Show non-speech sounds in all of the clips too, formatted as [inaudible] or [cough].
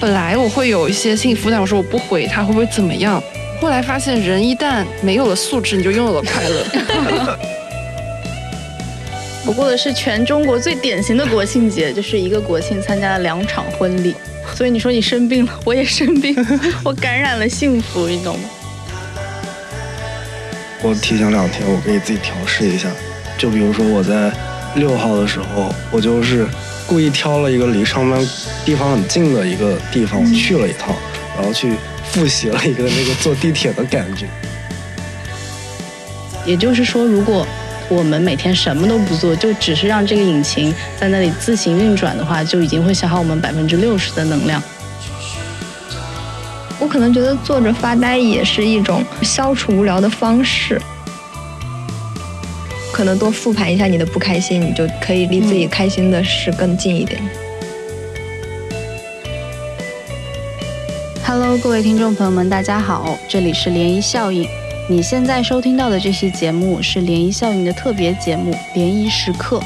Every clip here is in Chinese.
本来我会有一些心理负担，我说我不回他会不会怎么样？后来发现，人一旦没有了素质，你就拥有了快乐。[laughs] 我过的是全中国最典型的国庆节，就是一个国庆参加了两场婚礼。所以你说你生病了，我也生病，[laughs] 我感染了幸福，你懂吗？我提醒两天，我可以自己调试一下。就比如说我在六号的时候，我就是故意挑了一个离上班地方很近的一个地方，我去了一趟，然后去复习了一个那个坐地铁的感觉。也就是说，如果我们每天什么都不做，就只是让这个引擎在那里自行运转的话，就已经会消耗我们百分之六十的能量。我可能觉得坐着发呆也是一种消除无聊的方式。可能多复盘一下你的不开心，你就可以离自己开心的事更近一点。Hello，各位听众朋友们，大家好，这里是涟漪效应。你现在收听到的这期节目是涟漪效应的特别节目《涟漪时刻》。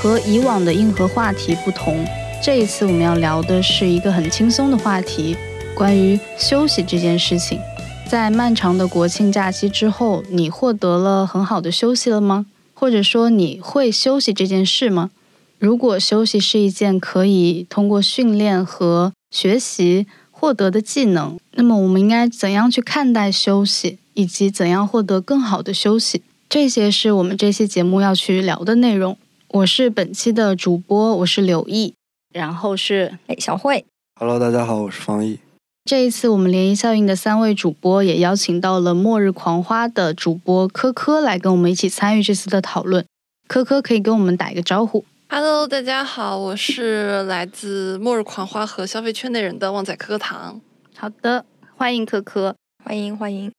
和以往的硬核话题不同，这一次我们要聊的是一个很轻松的话题。关于休息这件事情，在漫长的国庆假期之后，你获得了很好的休息了吗？或者说你会休息这件事吗？如果休息是一件可以通过训练和学习获得的技能，那么我们应该怎样去看待休息，以及怎样获得更好的休息？这些是我们这期节目要去聊的内容。我是本期的主播，我是柳毅，然后是哎小慧。Hello，大家好，我是方毅。这一次，我们涟漪效应的三位主播也邀请到了《末日狂花》的主播科科来跟我们一起参与这次的讨论。科科可以跟我们打一个招呼。Hello，大家好，我是来自《末日狂花》和消费圈内人的旺仔可可糖。好的，欢迎科科，欢迎欢迎。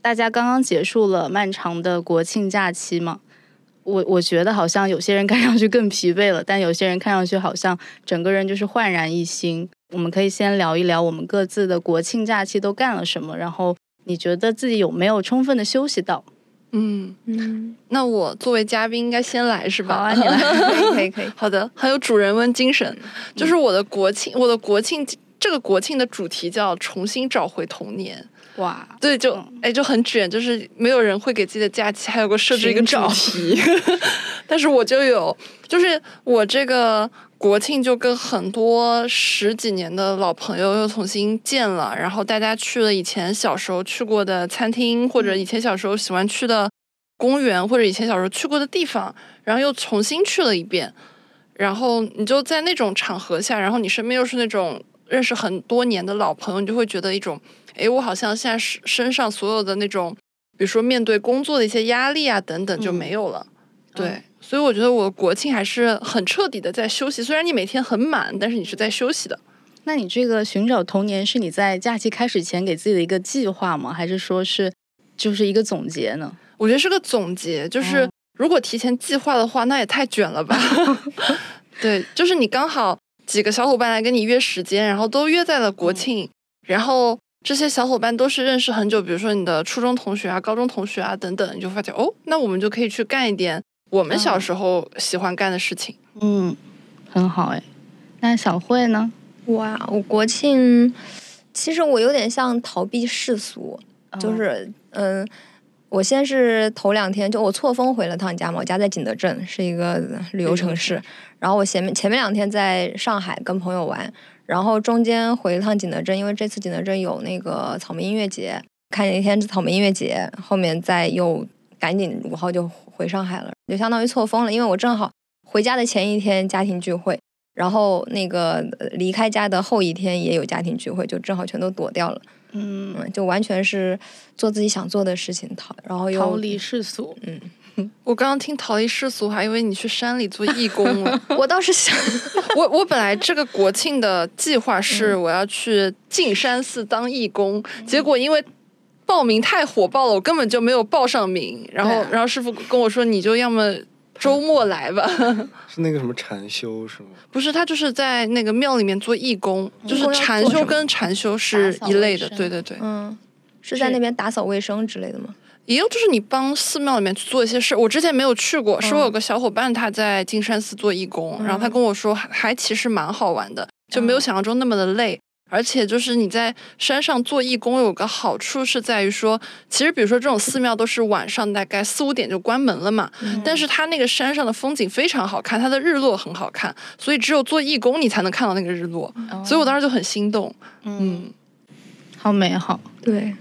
大家刚刚结束了漫长的国庆假期嘛？我我觉得好像有些人看上去更疲惫了，但有些人看上去好像整个人就是焕然一新。我们可以先聊一聊我们各自的国庆假期都干了什么，然后你觉得自己有没有充分的休息到？嗯嗯，那我作为嘉宾应该先来是吧？好啊，你来，可以可以可 [laughs] 以。好的，很有主人翁精神。就是我的国庆，我的国庆这个国庆的主题叫重新找回童年。哇，对，就哎就很卷，就是没有人会给自己的假期还有个设置一个主题，[laughs] 但是我就有，就是我这个。国庆就跟很多十几年的老朋友又重新见了，然后大家去了以前小时候去过的餐厅，或者以前小时候喜欢去的公园，或者以前小时候去过的地方，然后又重新去了一遍。然后你就在那种场合下，然后你身边又是那种认识很多年的老朋友，你就会觉得一种，哎，我好像现在身身上所有的那种，比如说面对工作的一些压力啊等等就没有了，对。所以我觉得我国庆还是很彻底的在休息，虽然你每天很满，但是你是在休息的。那你这个寻找童年是你在假期开始前给自己的一个计划吗？还是说是就是一个总结呢？我觉得是个总结，就是如果提前计划的话，那也太卷了吧。[laughs] 对，就是你刚好几个小伙伴来跟你约时间，然后都约在了国庆，然后这些小伙伴都是认识很久，比如说你的初中同学啊、高中同学啊等等，你就发现哦，那我们就可以去干一点。我们小时候喜欢干的事情，嗯，很好哎。那小慧呢？我啊，我国庆其实我有点像逃避世俗，就是嗯，我先是头两天就我错峰回了趟家嘛，我家在景德镇，是一个旅游城市。然后我前面前面两天在上海跟朋友玩，然后中间回了趟景德镇，因为这次景德镇有那个草莓音乐节，看了一天草莓音乐节，后面再又赶紧五号就。回上海了，就相当于错峰了，因为我正好回家的前一天家庭聚会，然后那个离开家的后一天也有家庭聚会，就正好全都躲掉了。嗯，就完全是做自己想做的事情，逃，然后又逃离世俗。嗯，[laughs] 我刚刚听逃离世俗，还以为你去山里做义工了。[laughs] 我倒是想，[laughs] 我我本来这个国庆的计划是我要去径山寺当义工，结果因为。报名太火爆了，我根本就没有报上名。然后，然后师傅跟我说：“你就要么周末来吧。[laughs] ”是那个什么禅修是吗？不是，他就是在那个庙里面做义工，就是禅修跟禅修是一类的。对对对，嗯，是在那边打扫卫生之类的吗？也有，就是你帮寺庙里面去做一些事。我之前没有去过，是我有个小伙伴他在金山寺做义工，然后他跟我说还其实蛮好玩的，就没有想象中那么的累。而且就是你在山上做义工有个好处是在于说，其实比如说这种寺庙都是晚上大概四五点就关门了嘛，但是它那个山上的风景非常好看，它的日落很好看，所以只有做义工你才能看到那个日落，所以我当时就很心动，嗯，好美好。对，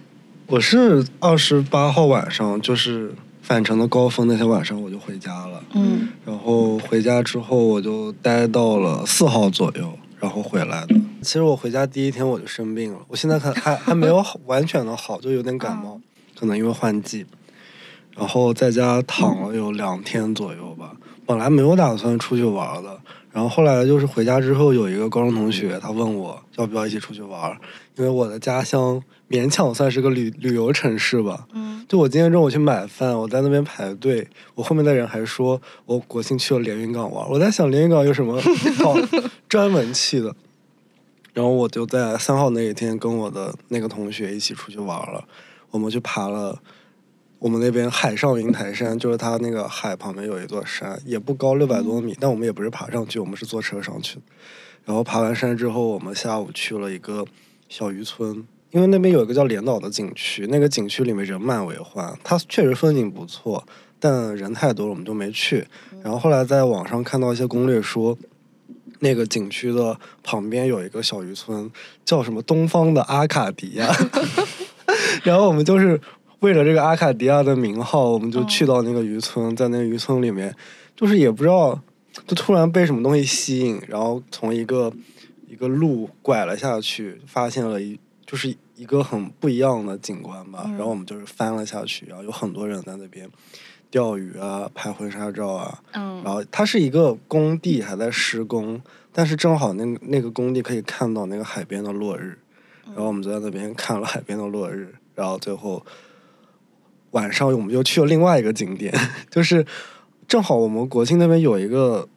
我是二十八号晚上，就是返程的高峰那天晚上我就回家了，嗯，然后回家之后我就待到了四号左右，然后回来的。其实我回家第一天我就生病了，我现在还还还没有好完全的好，就有点感冒，可能因为换季。然后在家躺了有两天左右吧，本来没有打算出去玩的，然后后来就是回家之后有一个高中同学，他问我要不要一起出去玩，因为我的家乡勉强算是个旅旅游城市吧。嗯，就我今天中午去买饭，我在那边排队，我后面的人还说我国庆去了连云港玩，我在想连云港有什么好 [laughs] 专门去的。然后我就在三号那一天跟我的那个同学一起出去玩了，我们去爬了我们那边海上云台山，就是它那个海旁边有一座山，也不高，六百多米，但我们也不是爬上去，我们是坐车上去的。然后爬完山之后，我们下午去了一个小渔村，因为那边有一个叫连岛的景区，那个景区里面人满为患，它确实风景不错，但人太多了，我们就没去。然后后来在网上看到一些攻略说，那个景区的旁边有一个小渔村，叫什么东方的阿卡迪亚，[laughs] 然后我们就是为了这个阿卡迪亚的名号，我们就去到那个渔村，在那个渔村里面，就是也不知道，就突然被什么东西吸引，然后从一个一个路拐了下去，发现了一就是一个很不一样的景观吧，然后我们就是翻了下去，然后有很多人在那边钓鱼啊、拍婚纱照啊，嗯。然后它是一个工地还在施工，但是正好那那个工地可以看到那个海边的落日，然后我们就在那边看了海边的落日，然后最后晚上我们又去了另外一个景点，[laughs] 就是正好我们国庆那边有一个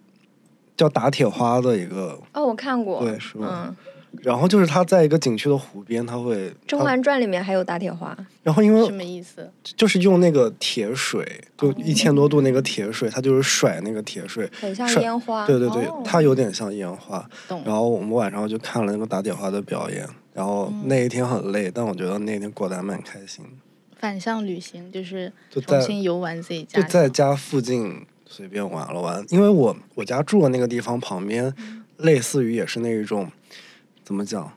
叫打铁花的一个，哦，我看过，对是吧嗯，然后就是它在一个景区的湖边，它会《甄嬛传》里面还有打铁花，然后因为什么意思？就是用那个铁水，就一千多度那个铁水，它就是甩那个铁水，很像烟花。对对对，哦它有点像烟花。懂然后我们晚上就看了那个打铁花的表演，然后嗯那一天很累，但我觉得那一天过得还蛮开心的。反向旅行就是重新游玩自己家乡，就在家附近随便玩了玩，因为我我家住的那个地方旁边，嗯。类似于也是那一种怎么讲，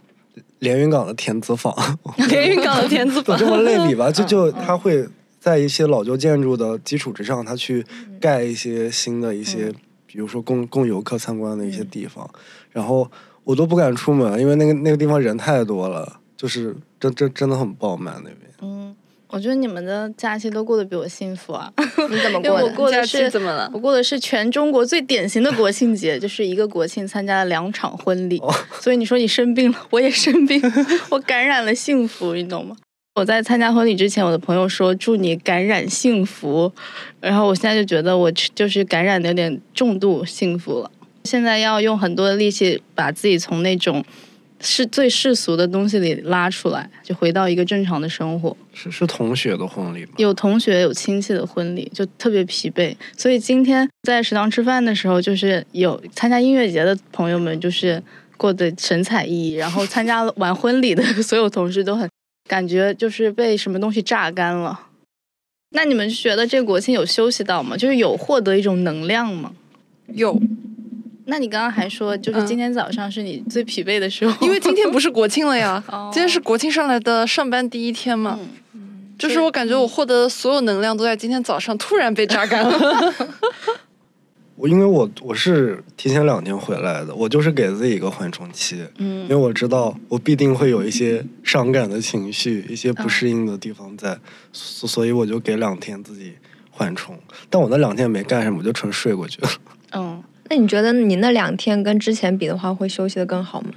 连云港的田子坊，[laughs] 连云港的田子坊。这么类比吧？就就嗯。它会在一些老旧建筑的基础之上，它去嗯。盖一些新的一些，比如说供供游客参观的一些地方。然后我都不敢出门，因为那个那个地方人太多了，就是真真真的很爆满那边。嗯，我觉得你们的假期都过得比我幸福啊，[laughs] 你怎么过的？假期过的是怎么了我？过的是全中国最典型的国庆节，就是一个国庆参加了两场婚礼，哦所以你说你生病了，我也生病，[laughs] 我感染了幸福，你懂吗？我在参加婚礼之前，我的朋友说祝你感染幸福，然后我现在就觉得我就是感染的有点重度幸福了。现在要用很多的力气把自己从那种是最世俗的东西里拉出来，就回到一个正常的生活。是是同学的婚礼吗？有同学有亲戚的婚礼，就特别疲惫。所以今天在食堂吃饭的时候，就是有参加音乐节的朋友们，就是过得神采奕奕，然后参加 [laughs] 完婚礼的所有同事都很感觉就是被什么东西榨干了。那你们觉得这个国庆有休息到吗？就是有获得一种能量吗？有，那你刚刚还说，就是嗯今天早上是你最疲惫的时候，因为今天不是国庆了呀哦，[laughs] 今天是国庆上来的上班第一天嘛。嗯就是我感觉我获得的所有能量都在今天早上突然被榨干了。[laughs] [laughs] 我因为我我是提前两天回来的，我就是给自己一个缓冲期，嗯因为嗯我知道我必定会有一些伤感的情绪，一些不适应的地方在，所所以我就给两天自己缓冲。但我那两天没干什么，我就纯睡过去了，嗯，那你觉得你那两天跟之前比的话，会休息的更好吗？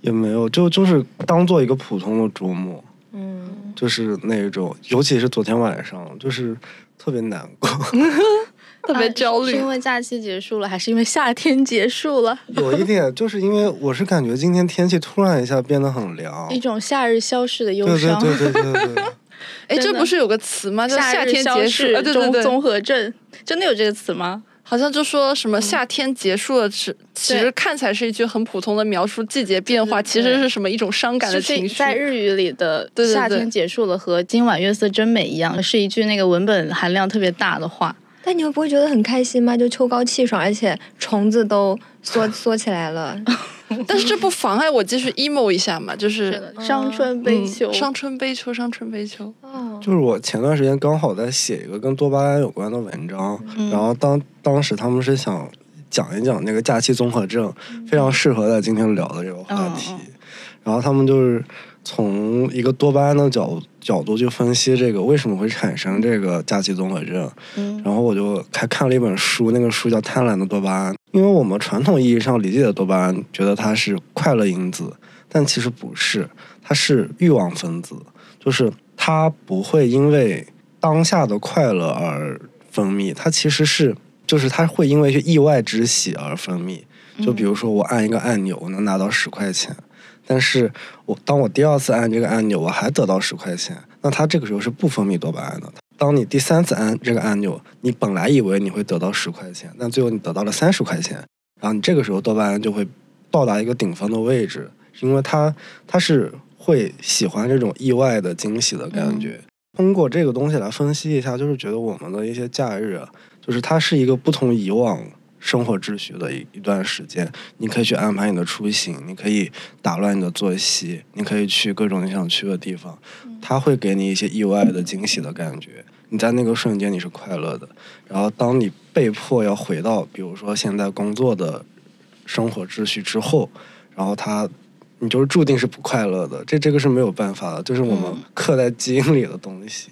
也没有就就是当做一个普通的周末，嗯，就是那种，尤其是昨天晚上，就是特别难过。[laughs] 特别焦虑啊是因为假期结束了，还是因为夏天结束了？有一点，就是因为我是感觉今天天气突然一下变得很凉，一种夏日消逝的忧对对伤。对对对对。[laughs] 哎，这不是有个词吗？叫夏天结束？综合症，真的有这个词吗？好像就说什么夏天结束了，其其实看起来是一句很普通的描述季节变化，其实是什么一种伤感的情绪。在日语里的“夏天结束了”和“今晚月色真美”一样，是一句那个文本含量特别大的话。但你们不会觉得很开心吗？就秋高气爽，而且虫子都缩 [laughs] 缩起来了。[laughs] 但是这不妨碍我继续 emo 一下嘛？就是伤春悲秋，伤春悲秋，伤春悲秋。哦，就是我前段时间刚好在写一个跟多巴胺有关的文章，然后当当时他们是想讲一讲那个假期综合症，非常适合在今天聊的这个话题。然后他们就是从一个多巴胺的角角度去分析这个为什么会产生这个假期综合症。嗯，然后我就还看了一本书，那个书叫《贪婪的多巴胺》。因为我们传统意义上理解的多巴胺，觉得它是快乐因子，但其实不是，它是欲望分子，就是它不会因为当下的快乐而分泌，它其实是，就是它会因为一些意外之喜而分泌。就比如说我按一个按钮，我能拿到十块钱，但是我当我第二次按这个按钮，我还得到十块钱，那它这个时候是不分泌多巴胺的。当你第三次按这个按钮，你本来以为你会得到十块钱，但最后你得到了三十块钱，然后你这个时候多巴胺就会到达一个顶峰的位置，因为它它是会喜欢这种意外的惊喜的感觉。通过这个东西来分析一下，就是觉得我们的一些假日，就是它是一个不同以往。生活秩序的一一段时间，你可以去安排你的出行，你可以打乱你的作息，你可以去各种你想去的地方，它会给你一些意外的惊喜的感觉。你在那个瞬间你是快乐的，然后当你被迫要回到，比如说现在工作的生活秩序之后，然后他，你就是注定是不快乐的。这这个是没有办法的，就是我们刻在基因里的东西。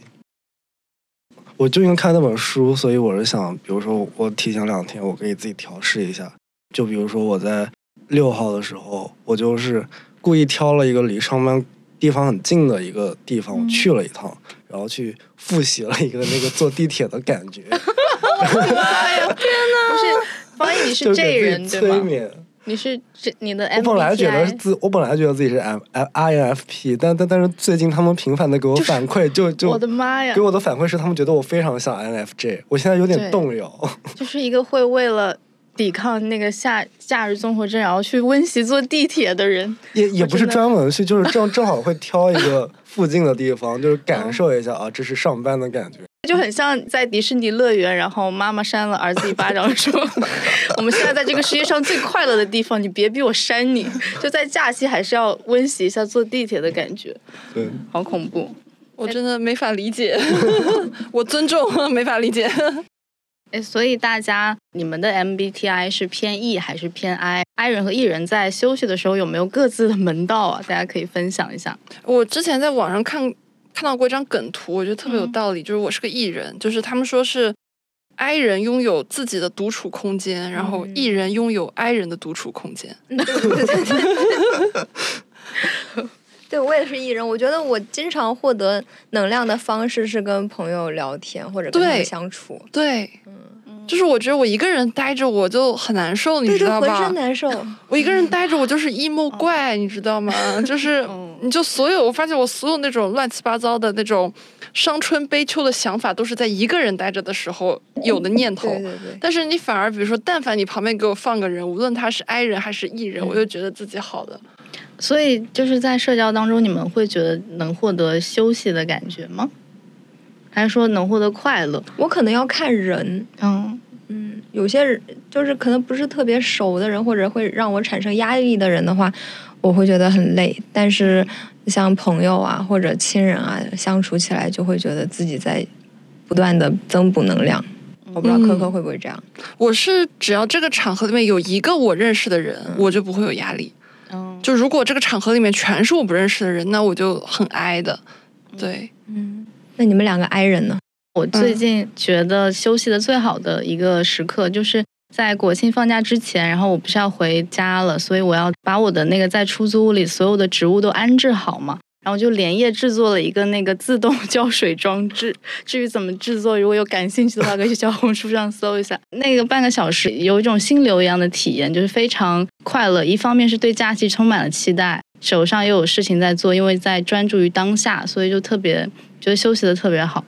我就因为看那本书，所以我是想，比如说我提前两天，我可以自己调试一下。就比如说我在六号的时候，我就是故意挑了一个离上班地方很近的一个地方，我去了一趟，然后去复习了一个那个坐地铁的感觉。[laughs] [laughs] 妈呀！天哪！不是，方毅，你是这人对吗？你是这你的我本来觉得自我本来觉得自己是 M F I N F P，但但但是最近他们频繁的给我反馈，就就我的妈呀！给我的反馈是他们觉得我非常像 N F J，我现在有点动摇。[laughs] 就是一个会为了抵抗那个夏夏日综合症，然后去温习坐地铁的人，[laughs] 也也不是专门去，就是正 [laughs] 正好会挑一个附近的地方，就是感受一下啊，这是上班的感觉。就很像在迪士尼乐园，然后妈妈扇了儿子一巴掌，说：“ [laughs] 我们现在在这个世界上最快乐的地方，你别逼我扇你。[laughs] ”就在假期还是要温习一下坐地铁的感觉。对，好恐怖，我真的没法理解。[laughs] 我尊重，没法理解。哎，所以大家，你们的 MBTI 是偏 E 还是偏 I？I 人和 E 人在休息的时候有没有各自的门道啊？大家可以分享一下。我之前在网上看。看到过一张梗图，我觉得特别有道理。就是我是个艺人，就是他们说是 I 人拥有自己的独处空间，然后 E 人拥有 I 人的独处空间。对 [laughs] 我也是艺人。我觉得我经常获得能量的方式是跟朋友聊天或者跟他们相处。对，嗯。就是我觉得我一个人待着我就很难受，你知道吧？浑身难受。[laughs] 我一个人待着我就是 emo 怪，你知道吗？就是你就所有我发现我所有那种乱七八糟的那种伤春悲秋的想法，都是在一个人待着的时候有的念头。对对对。但是你反而比如说，但凡你旁边给我放个人，无论他是 I 人还是 E 人，我就觉得自己好了。所以就是在社交当中，你们会觉得能获得休息的感觉吗？还是说能获得快乐？我可能要看人，嗯嗯，有些人就是可能不是特别熟的人，或者会让我产生压力的人的话，我会觉得很累。但是像朋友啊或者亲人啊，相处起来就会觉得自己在不断的增补能量。我不知道科科会不会这样？我是只要这个场合里面有一个我认识的人，我就不会有压力。嗯，就如果这个场合里面全是我不认识的人，那我就很哀的。对，嗯。那你们两个 I 人呢？我最近觉得休息的最好的一个时刻，就是在国庆放假之前，然后我不是要回家了，所以我要把我的那个在出租屋里所有的植物都安置好嘛，然后就连夜制作了一个那个自动浇水装置。[laughs] 至于怎么制作，如果有感兴趣的话，可以去小红书上搜一下。那个半个小时有一种心流一样的体验，就是非常快乐。一方面是对假期充满了期待，手上又有事情在做，因为在专注于当下，所以就特别。觉得休息的特别好，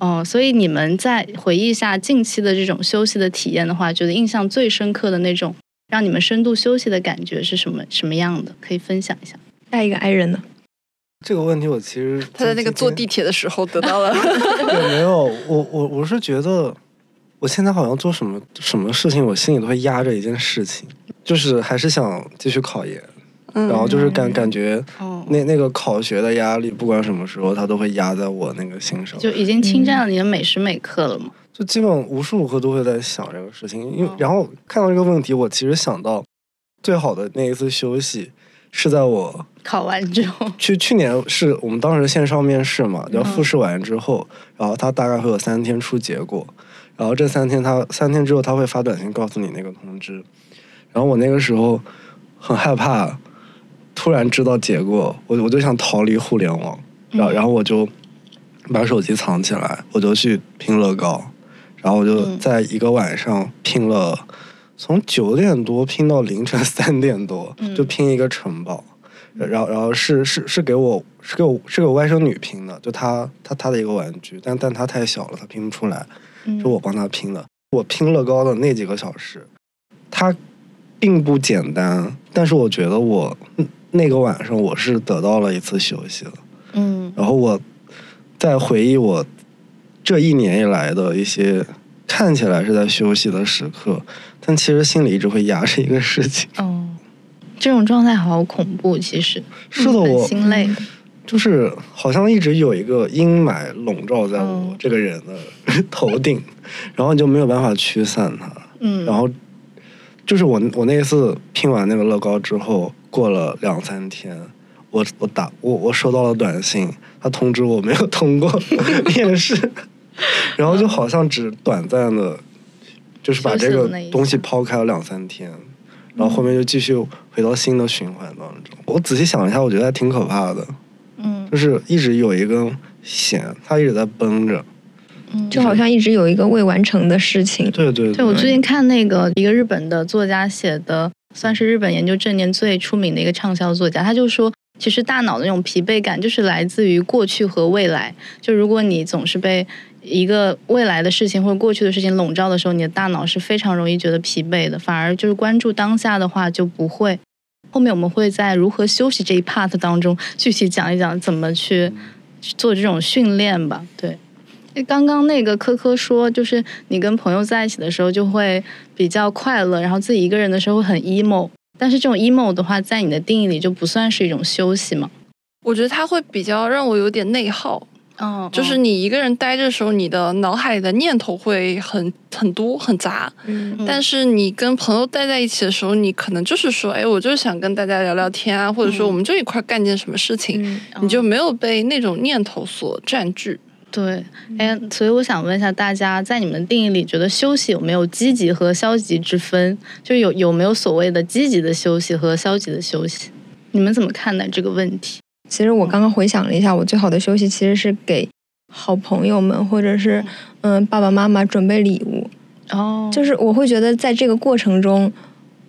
哦，所以你们在回忆一下近期的这种休息的体验的话，觉得印象最深刻的那种让你们深度休息的感觉是什么什么样的？可以分享一下。下一个 i 人呢？这个问题我其实他在那个坐地铁的时候得到了。也 [laughs] 没有，我我我是觉得，我现在好像做什么什么事情，我心里都会压着一件事情，就是还是想继续考研，嗯。然后就是感感觉哦，那那个考学的压力，不管什么时候，它都会压在我那个心上，就已经侵占了你的每时每刻了嘛。就基本无时无刻都会在想这个事情，因为哦。然后看到这个问题，我其实想到最好的那一次休息是在我考完之后，去去年是我们当时线上面试嘛，嗯。然后复试完之后，然后他大概会有三天出结果，然后这三天他三天之后他会发短信告诉你那个通知，然后我那个时候很害怕，突然知道结果，我我就想逃离互联网，然后嗯然后我就把手机藏起来，我就去拼乐高，然后我就嗯在一个晚上拼了，从九点多拼到凌晨 [laughs] 三点多，嗯就拼一个城堡。然后，然后是是是给我是给我是给我外甥女拼的，就她她她的一个玩具，但但她太小了，她拼不出来，嗯是我帮她拼的。我拼乐高的那几个小时，它并不简单，但是我觉得我嗯那个晚上我是得到了一次休息了。嗯然后我在回忆我这一年以来的一些看起来是在休息的时刻，但其实心里一直会压着一个事情。哦，这种状态好恐怖，其实是的，我心累。就是好像一直有一个阴霾笼罩在我嗯这个人的 [laughs] 头顶，然后你就没有办法驱散它。嗯，然后就是我我那次拼完那个乐高之后，过了两三天，我我打我我收到了短信，他通知我没有通过 [laughs] 面试，然后就好像只短暂的，就是把这个东西抛开了两三天，然后后面就继续回到新的循环当中。我仔细想一下，我觉得还挺可怕的，嗯就是一直有一根弦，它一直在绷着。嗯，就好像一直有一个未完成的事情。对对对，我最近看那个一个日本的作家写的，算是日本研究正念最出名的一个畅销作家，他就说，其实大脑的那种疲惫感就是来自于过去和未来。就如果你总是被一个未来的事情或者过去的事情笼罩的时候，你的大脑是非常容易觉得疲惫的。反而就是关注当下的话，就不会。后面我们会在如何休息这一 part 当中具体讲一讲怎么去去做这种训练吧。对。刚刚那个科科说，就是你跟朋友在一起的时候就会比较快乐，然后自己一个人的时候会很 emo。但是这种 emo 的话，在你的定义里就不算是一种休息嘛？我觉得它会比较让我有点内耗，哦就是你一个人待着的时候，你的脑海里的念头会很很多很杂。嗯嗯但是你跟朋友待在一起的时候，你可能就是说，哎，我就是想跟大家聊聊天啊，或者说嗯我们就一块儿干件什么事情，嗯你就没有被那种念头所占据。对，哎，所以我想问一下大家，在你们的定义里，觉得休息有没有积极和消极之分？就有有没有所谓的积极的休息和消极的休息？你们怎么看待这个问题？其实我刚刚回想了一下，我最好的休息其实是给好朋友们或者是嗯爸爸妈妈准备礼物，哦就是我会觉得在这个过程中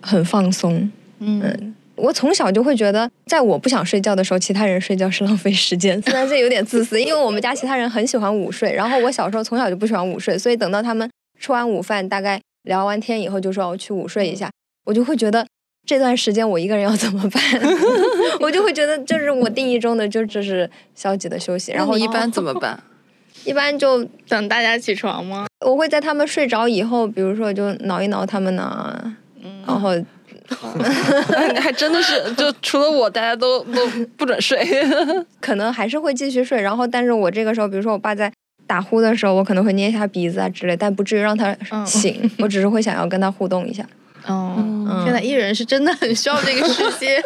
很放松。嗯嗯，我从小就会觉得，在我不想睡觉的时候，其他人睡觉是浪费时间。[laughs] 虽然这有点自私，[laughs] 因为我们家其他人很喜欢午睡，然后我小时候从小就不喜欢午睡，所以等到他们吃完午饭，大概聊完天以后，就说我去午睡一下，我就会觉得。这段时间我一个人要怎么办？[laughs] 我就会觉得，就是我定义中的，就这是消极的休息。然后然后一般怎么办？一般就等大家起床吗？我会在他们睡着以后，比如说就挠一挠他们呢，嗯然后 [laughs] 还真的是，就除了我，大家都都不准睡。[laughs] 可能还是会继续睡。然后，但是我这个时候，比如说我爸在打呼的时候，我可能会捏一下鼻子啊之类，但不至于让他嗯醒。我只是会想要跟他互动一下。哦，嗯现在艺人是真的很需要这个时间。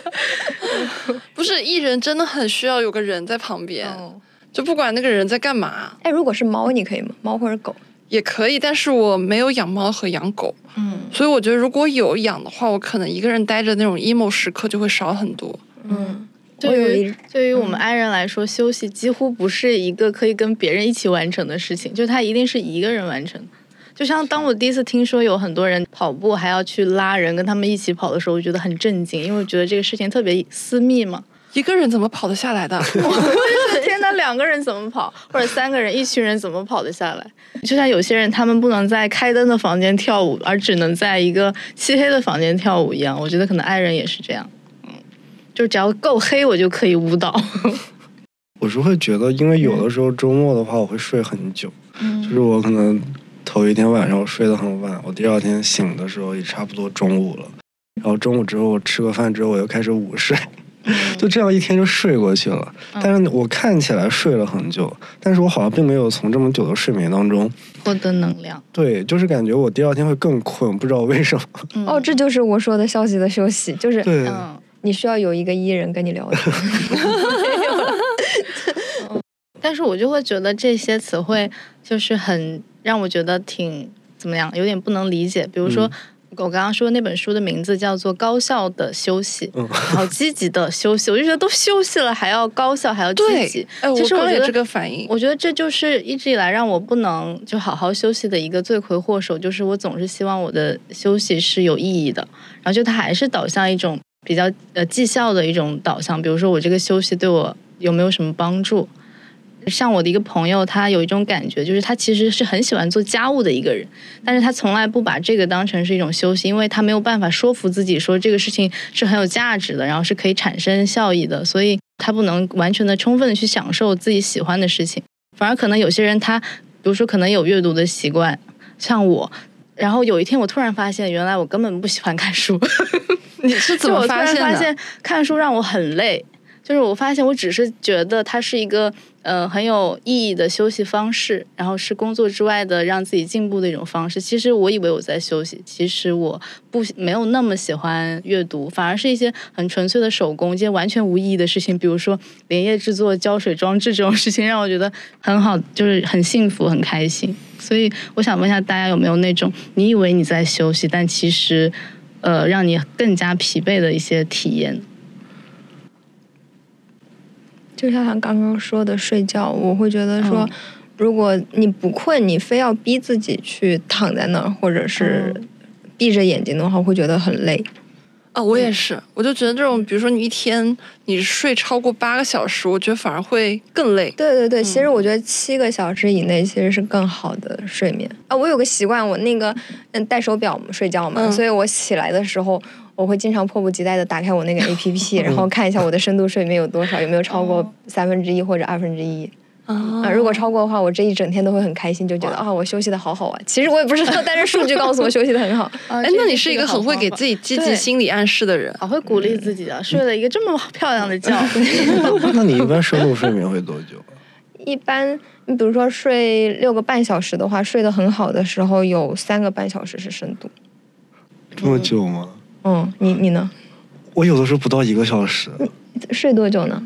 [laughs] 不是艺人真的很需要有个人在旁边，哦就不管那个人在干嘛哎，如果是猫，你可以吗？猫或者狗？也可以，但是我没有养猫和养狗，嗯所以我觉得如果有养的话，我可能一个人待着那种 emo 时刻就会少很多。嗯，对于对于我们爱人来说，休息几乎不是一个可以跟别人一起完成的事情，就他一定是一个人完成。就像当我第一次听说有很多人跑步还要去拉人跟他们一起跑的时候，我觉得很震惊，因为我觉得这个事情特别私密嘛。一个人怎么跑得下来的？[laughs] [laughs] 天呐，两两个人怎么跑，[laughs] 或者三个人、一群人怎么跑得下来？就像有些人，他们不能在开灯的房间跳舞，而只能在一个漆黑的房间跳舞一样。我觉得可能爱人也是这样，嗯，就只要够黑，我就可以舞蹈。[laughs] 我是会觉得，因为有的时候周末的话，我会睡很久，嗯就是我可能头一天晚上我睡得很晚，我第二天醒的时候也差不多中午了，然后中午之后我吃个饭之后我又开始午睡，[laughs] 就这样一天就睡过去了。但是我看起来睡了很久，但是我好像并没有从这么久的睡眠当中，获得能量。对，就是感觉我第二天会更困，不知道为什么。嗯哦，这就是我说的消息的休息，就是对，嗯。你需要有一个艺人跟你聊天。[laughs] 但是我就会觉得这些词汇就是很让我觉得挺怎么样，有点不能理解。比如说，我刚刚说那本书的名字叫做《高效的休息 [laughs]》，嗯然后积极的休息，我就觉得都休息了，还要高效，还要积极对。，哎，我其实我有这个反应。我觉得这就是一直以来让我不能就好好休息的一个罪魁祸首，就是我总是希望我的休息是有意义的，然后就它还是导向一种比较呃绩效的一种导向，比如说我这个休息对我有没有什么帮助。像我的一个朋友，他有一种感觉，就是他其实是很喜欢做家务的一个人，但是他从来不把这个当成是一种休息，因为他没有办法说服自己说这个事情是很有价值的，然后是可以产生效益的，所以他不能完全的、充分的去享受自己喜欢的事情。反而可能有些人他，比如说可能有阅读的习惯，像我，然后有一天我突然发现，原来我根本不喜欢看书。[laughs] 你是怎么发现的？然发现看书让我很累，就是我发现我只是觉得它是一个呃很有意义的休息方式，然后是工作之外的让自己进步的一种方式。其实我以为我在休息，其实我不没有那么喜欢阅读，反而是一些很纯粹的手工，一些完全无意义的事情，比如说连夜制作胶水装置这种事情，让我觉得很好，就是很幸福、很开心。所以我想问一下大家有没有那种你以为你在休息，但其实呃让你更加疲惫的一些体验？就像他刚刚说的睡觉，我会觉得说，嗯如果你不困，你非要逼自己去躺在那儿，或者是闭着眼睛的话，会觉得很累。啊，我也是，我就觉得这种，比如说你一天你睡超过八个小时，我觉得反而会更累。对对对，其实我觉得七个小时以内其实是更好的睡眠啊。我有个习惯，我那个嗯戴手表睡觉嘛，嗯所以我起来的时候。我会经常迫不及待的打开我那个 [laughs] A P P，[laughs] 然后看一下我的深度睡眠有多少，有没有超过三分之一或者二分之一啊啊？如果超过的话，我这一整天都会很开心，就觉得啊，我休息的好好啊。其实我也不知道，[laughs] 但是数据告诉我休息的很好。哎，那你是一个很会给自己积极心理暗示的人。好会鼓励自己啊！睡了一个这么漂亮的觉，那你一般深度睡眠会多久？一般你比如说睡六个半小时的话，睡得很好的时候有三个半小时是深度。这么久吗？嗯，你你呢？我有的时候不到一个小时，睡多久呢？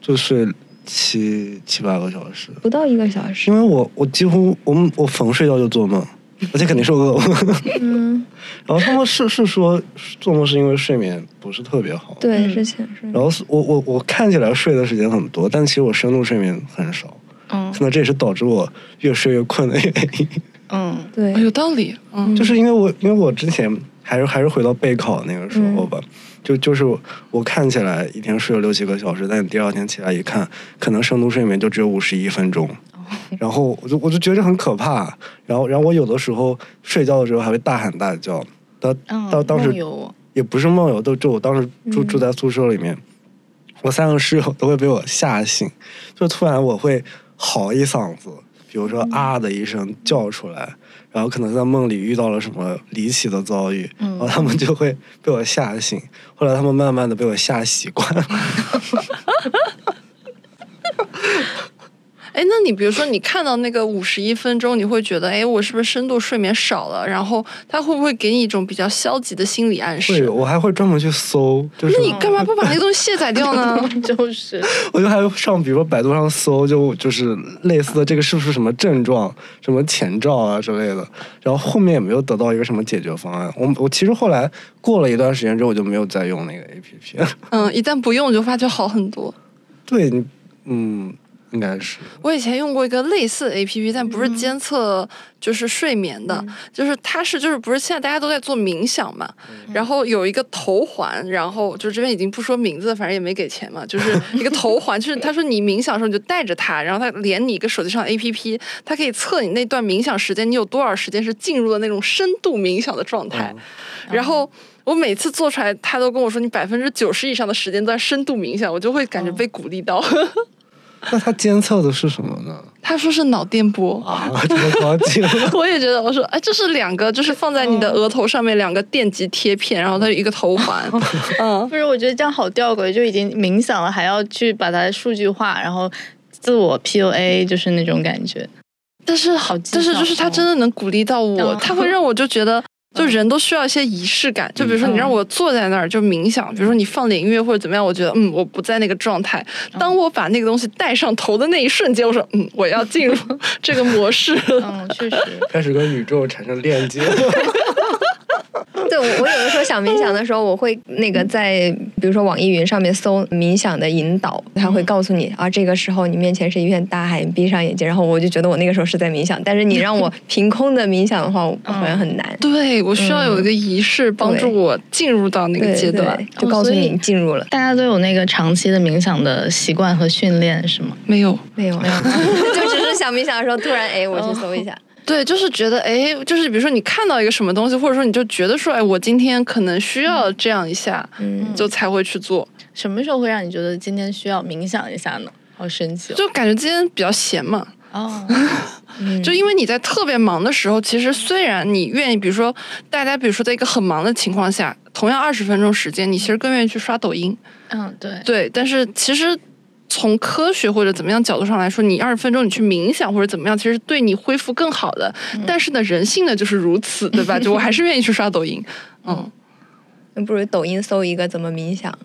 就睡七七八个小时。不到一个小时。因为我我几乎我们我逢睡觉就做梦，而且肯定是噩梦。[laughs] 嗯，然后他们是是说做梦是因为睡眠不是特别好，对，嗯是浅睡。然后是我我我看起来睡的时间很多，但其实我深度睡眠很少，嗯可能这也是导致我越睡越困的原因。嗯对哎，有道理。嗯，就是因为我因为我之前还是还是回到备考那个时候吧，就就是我看起来一天睡了六七个小时，但你第二天起来一看，可能深度睡眠就只有五十一分钟。[laughs] 然后我就我就觉得很可怕，然后然后我有的时候睡觉的时候还会大喊大叫，到嗯，到当时也不是梦游，都就我当时住嗯。住在宿舍里面，我三个室友都会被我吓醒，就突然我会嚎一嗓子，比如说啊的一声叫出来，然后可能在梦里遇到了什么离奇的遭遇，嗯然后他们就会被我吓醒，后来他们慢慢的被我吓习惯了。[laughs] 哎，那你比如说你看到那个五十一分钟，你会觉得，哎，我是不是深度睡眠少了？然后它会不会给你一种比较消极的心理暗会，示？我还会专门去搜，就是那你干嘛不把那个东西卸载掉呢？[laughs] 就是 [laughs] 我就还上，比如说百度上搜，就就是类似的这个是不是什么症状、什么前兆啊之类的，然后后面也没有得到一个什么解决方案。我我其实后来过了一段时间之后，我就没有再用那个 A P P。嗯，一旦不用，就发觉好很多。[laughs] 对你，嗯，应该是。我以前用过一个类似的 A P P，但不是监测就是睡眠的，就是它是就是不是现在大家都在做冥想嘛，然后有一个头环，然后就这边已经不说名字，反正也没给钱嘛，就是 [laughs] 一个头环，就是他说你冥想的时候你就带着它，然后它连你一个手机上 A P P，它可以测你那段冥想时间，你有多少时间是进入了那种深度冥想的状态，然后。我每次做出来，他都跟我说你百分之九十以上的时间都在深度冥想，我就会感觉被鼓励到。那他监测的是什么呢？他说是脑电波啊，这么高级。[laughs] 我也觉得，我说哎，这是两个，就是放在你的额头上面两个电极贴片，然后它一个头环。[laughs] 嗯，不是，我觉得这样好吊诡，就已经冥想了，还要去把它数据化，然后自我 PUA，就是那种感觉。但是好，但是就是他真的能鼓励到我，他会让我就觉得。就人都需要一些仪式感，就比如说你让我坐在那儿就冥想，比如说你放点音乐或者怎么样，我觉得嗯我不在那个状态。当我把那个东西戴上头的那一瞬间，我说嗯我要进入 [laughs] 这个模式。嗯，确实开始跟宇宙产生链接。[laughs] [laughs] 对，我我有的时候想冥想的时候，我会那个在比如说网易云上面搜冥想的引导，它会告诉你啊，这个时候你面前是一片大海，你闭上眼睛，然后我就觉得我那个时候是在冥想。但是你让我 [laughs] 凭空的冥想的话，好像很难。对，我需要有一个仪式帮助我进入到那个阶段，就告诉你进入了。大家都有那个长期的冥想的习惯和训练是吗？没有，没有，没有，就只是想冥想的时候突然哎，我去搜一下。对，就是觉得哎，就是比如说你看到一个什么东西，或者说你就觉得说哎，我今天可能需要这样一下，嗯，就才会去做。什么时候会让你觉得今天需要冥想一下呢？好神奇，就感觉今天比较闲嘛。哦，[laughs] 就因为你在特别忙的时候，其实虽然你愿意，比如说大家，比如说在一个很忙的情况下，同样二十分钟时间，你其实更愿意去刷抖音。嗯，对，对，但是其实。从科学或者怎么样角度上来说，你二十分钟你去冥想或者怎么样，其实对你恢复更好的。但是呢，人性呢就是如此，对吧？[laughs] 就我还是愿意去刷抖音。嗯，那不如抖音搜一个怎么冥想。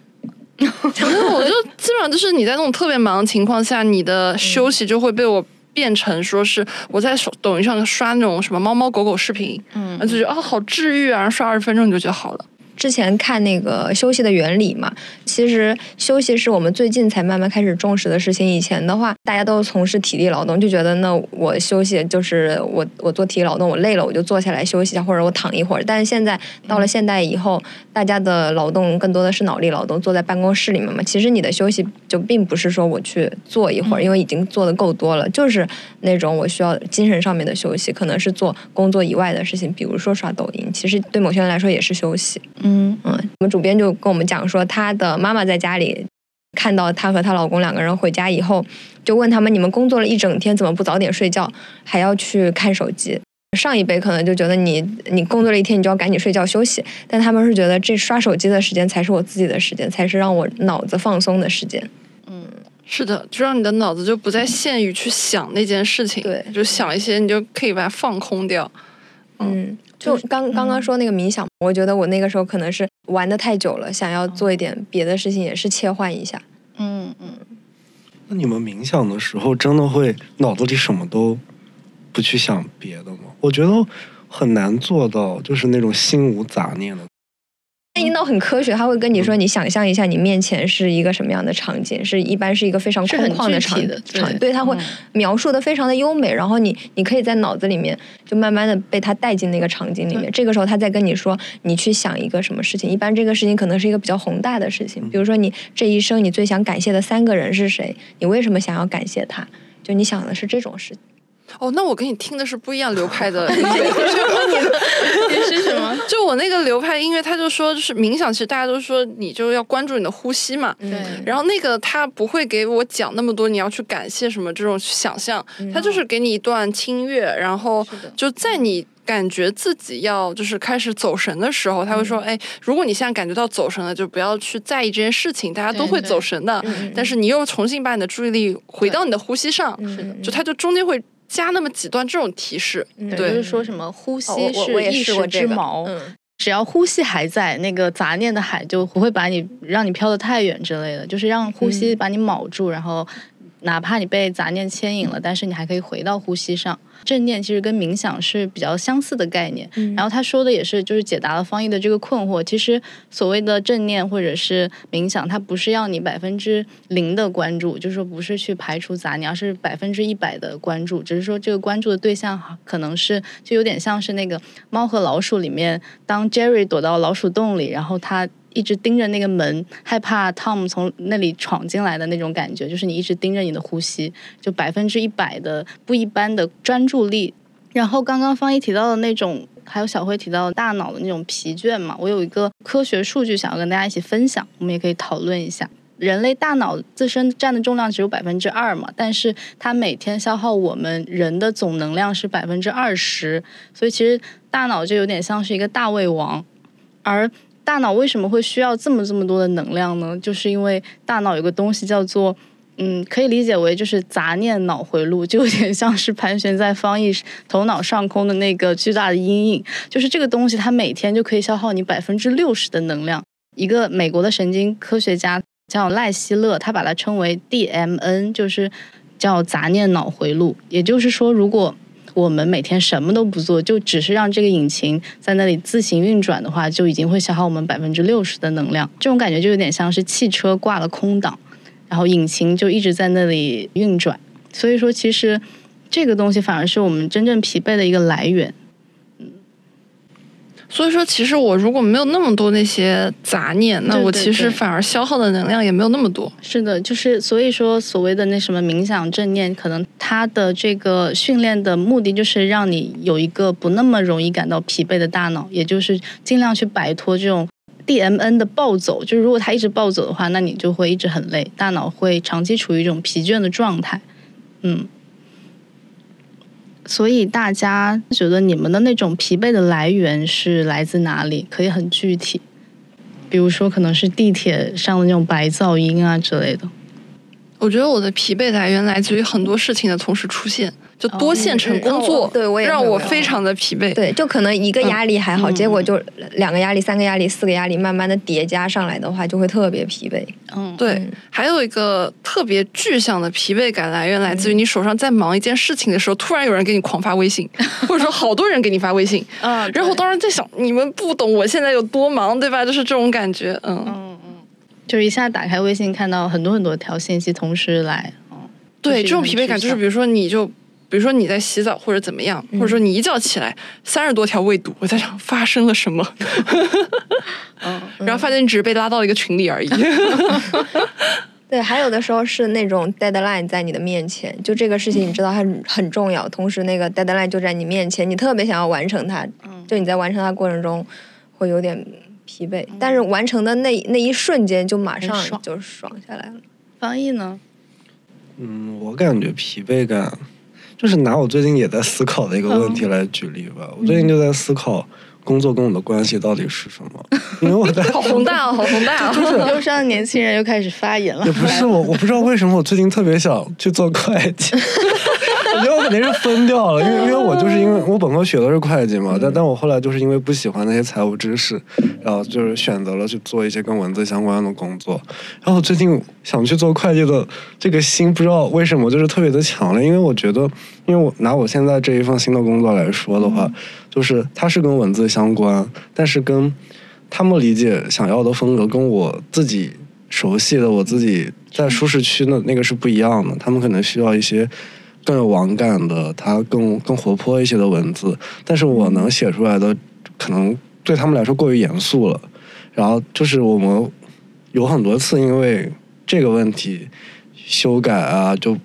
反 [laughs] 正我就基本上就是你在那种特别忙的情况下，你的休息就会被我变成说是我在手抖音上刷那种什么猫猫狗狗视频，嗯，就觉得啊好治愈啊，然后刷二十分钟你就觉得好了。之前看那个休息的原理嘛，其实休息是我们最近才慢慢开始重视的事情。以前的话，大家都从事体力劳动，就觉得那我休息就是我我做体力劳动，我累了我就坐下来休息一下，或者我躺一会儿。但是现在到了现代以后，大家的劳动更多的是脑力劳动，坐在办公室里面嘛。其实你的休息就并不是说我去坐一会儿，因为已经做的够多了，就是那种我需要精神上面的休息，可能是做工作以外的事情，比如说刷抖音。其实对某些人来说也是休息。嗯，我们主编就跟我们讲说，她的妈妈在家里看到她和她老公两个人回家以后，就问他们：“你们工作了一整天，怎么不早点睡觉，还要去看手机？”上一辈可能就觉得你你工作了一天，你就要赶紧睡觉休息，但他们是觉得这刷手机的时间才是我自己的时间，才是让我脑子放松的时间。嗯，是的，就让你的脑子就不再限于去想那件事情，对，就想一些，你就可以把它放空掉。嗯。就刚刚刚说那个冥想，我觉得我那个时候可能是玩的太久了，想要做一点别的事情，也是切换一下。嗯嗯。那你们冥想的时候，真的会脑子里什么都不去想别的吗？我觉得很难做到，就是那种心无杂念的。引导很科学，他会跟你说，你想象一下，你面前是一个什么样的场景？是一般是一个非常空旷的场场，对，他会描述的非常的优美，然后你你可以在脑子里面就慢慢的被他带进那个场景里面。这个时候他再跟你说，你去想一个什么事情？一般这个事情可能是一个比较宏大的事情，比如说你这一生你最想感谢的三个人是谁？你为什么想要感谢他？就你想的是这种事。哦，那我跟你听的是不一样流派的。[laughs] [laughs] 你是什么？就我那个流派音乐，他就说，就是冥想，其实大家都说你就要关注你的呼吸嘛。对。然后那个他不会给我讲那么多，你要去感谢什么这种想象，他就是给你一段轻乐，然后就在你感觉自己要就是开始走神的时候，他会说，哎，如果你现在感觉到走神了，就不要去在意这件事情，大家都会走神的。但是你又重新把你的注意力回到你的呼吸上，就他就中间会。加那么几段这种提示，对，就是说什么呼吸是意识之矛，只要呼吸还在，那个杂念的海就不会把你让你飘得太远之类的，就是让呼吸把你铆住，然后哪怕你被杂念牵引了，但是你还可以回到呼吸上。正念其实跟冥想是比较相似的概念。然后他说的也是，就是解答了方毅的这个困惑。其实所谓的正念或者是冥想，它不是要你百分之零的关注，就是说不是去排除杂念，而是百分之一百的关注。只是说这个关注的对象可能是就有点像是那个《猫和老鼠》里面，当 Jerry 躲到老鼠洞里，然后他。一直盯着那个门，害怕 Tom 从那里闯进来的那种感觉，就是你一直盯着你的呼吸，就百分之一百的不一般的专注力。然后刚刚方一提到的那种，还有小辉提到的大脑的那种疲倦嘛，我有一个科学数据想要跟大家一起分享，我们也可以讨论一下。人类大脑自身占的重量只有百分之二嘛，但是它每天消耗我们人的总能量是百分之二十，所以其实大脑就有点像是一个大胃王，而。大脑为什么会需要这么这么多的能量呢？就是因为大脑有个东西叫做，嗯，可以理解为就是杂念脑回路，就有点像是盘旋在方毅头脑上空的那个巨大的阴影。就是这个东西，它每天就可以消耗你百分之六十的能量。一个美国的神经科学家叫赖希勒，他把它称为 DMN，就是叫杂念脑回路。也就是说，如果我们每天什么都不做，就只是让这个引擎在那里自行运转的话，就已经会消耗我们百分之六十的能量。这种感觉就有点像是汽车挂了空挡，然后引擎就一直在那里运转。所以说，其实这个东西反而是我们真正疲惫的一个来源。所以说，其实我如果没有那么多那些杂念，那我其实反而消耗的能量也没有那么多。是的，就是所以说，所谓的那什么冥想正念，可能它的这个训练的目的就是让你有一个不那么容易感到疲惫的大脑，也就是尽量去摆脱这种 DMN 的暴走。就是如果它一直暴走的话，那你就会一直很累，大脑会长期处于一种疲倦的状态。嗯。所以大家觉得你们的那种疲惫的来源是来自哪里？可以很具体，比如说可能是地铁上的那种白噪音啊之类的。我觉得我的疲惫来源来自于很多事情的同时出现。就多线程工作，对我也让我非常的疲惫。对，就可能一个压力还好，结果就两个压力、三个压力、四个压力，慢慢的叠加上来的话，就会特别疲惫。嗯，对。还有一个特别具象的疲惫感来源，来自于你手上在忙一件事情的时候，突然有人给你狂发微信，[laughs] 或者说好多人给你发微信。嗯。然后当时在想，你们不懂我现在有多忙，对吧？就是这种感觉。嗯。就是一下打开微信，看到很多很多条信息同时来。嗯。对，这种疲惫感就是，比如说你就。比如说你在洗澡或者怎么样，或者说你一觉起来三十多条未读，我在想发生了什么，[laughs] 嗯，然后发现你只是被拉到一个群里而已。[laughs] 对，还有的时候是那种 deadline 在你的面前，就这个事情你知道它很重要，同时那个 deadline 就在你面前，你特别想要完成它，就你在完成它过程中会有点疲惫，但是完成的那那一瞬间就马上就爽下来了。翻译呢？嗯，我感觉疲惫感。就是拿我最近也在思考的一个问题来举例吧，我最近就在思考工作跟我的关系到底是什么，[laughs] 因为我在好宏大啊，好宏大啊，[laughs] 就是忧伤的年轻人又开始发言了。也不是我，我不知道为什么我最近特别想去做会计。[laughs] 我觉得我肯定是分掉了，因为 [laughs] 因为我就是因为我本科学的是会计嘛，但但我后来就是因为不喜欢那些财务知识，然后就是选择了去做一些跟文字相关的工作。然后最近想去做会计的这个心不知道为什么就是特别的强烈，因为我觉得，因为我拿我现在这一份新的工作来说的话，就是它是跟文字相关，但是跟他们理解想要的风格跟我自己熟悉的我自己在舒适区的那个是不一样的，他们可能需要一些。更有网感的，它更更活泼一些的文字，但是我能写出来的，可能对他们来说过于严肃了。然后就是我们有很多次因为这个问题修改啊，就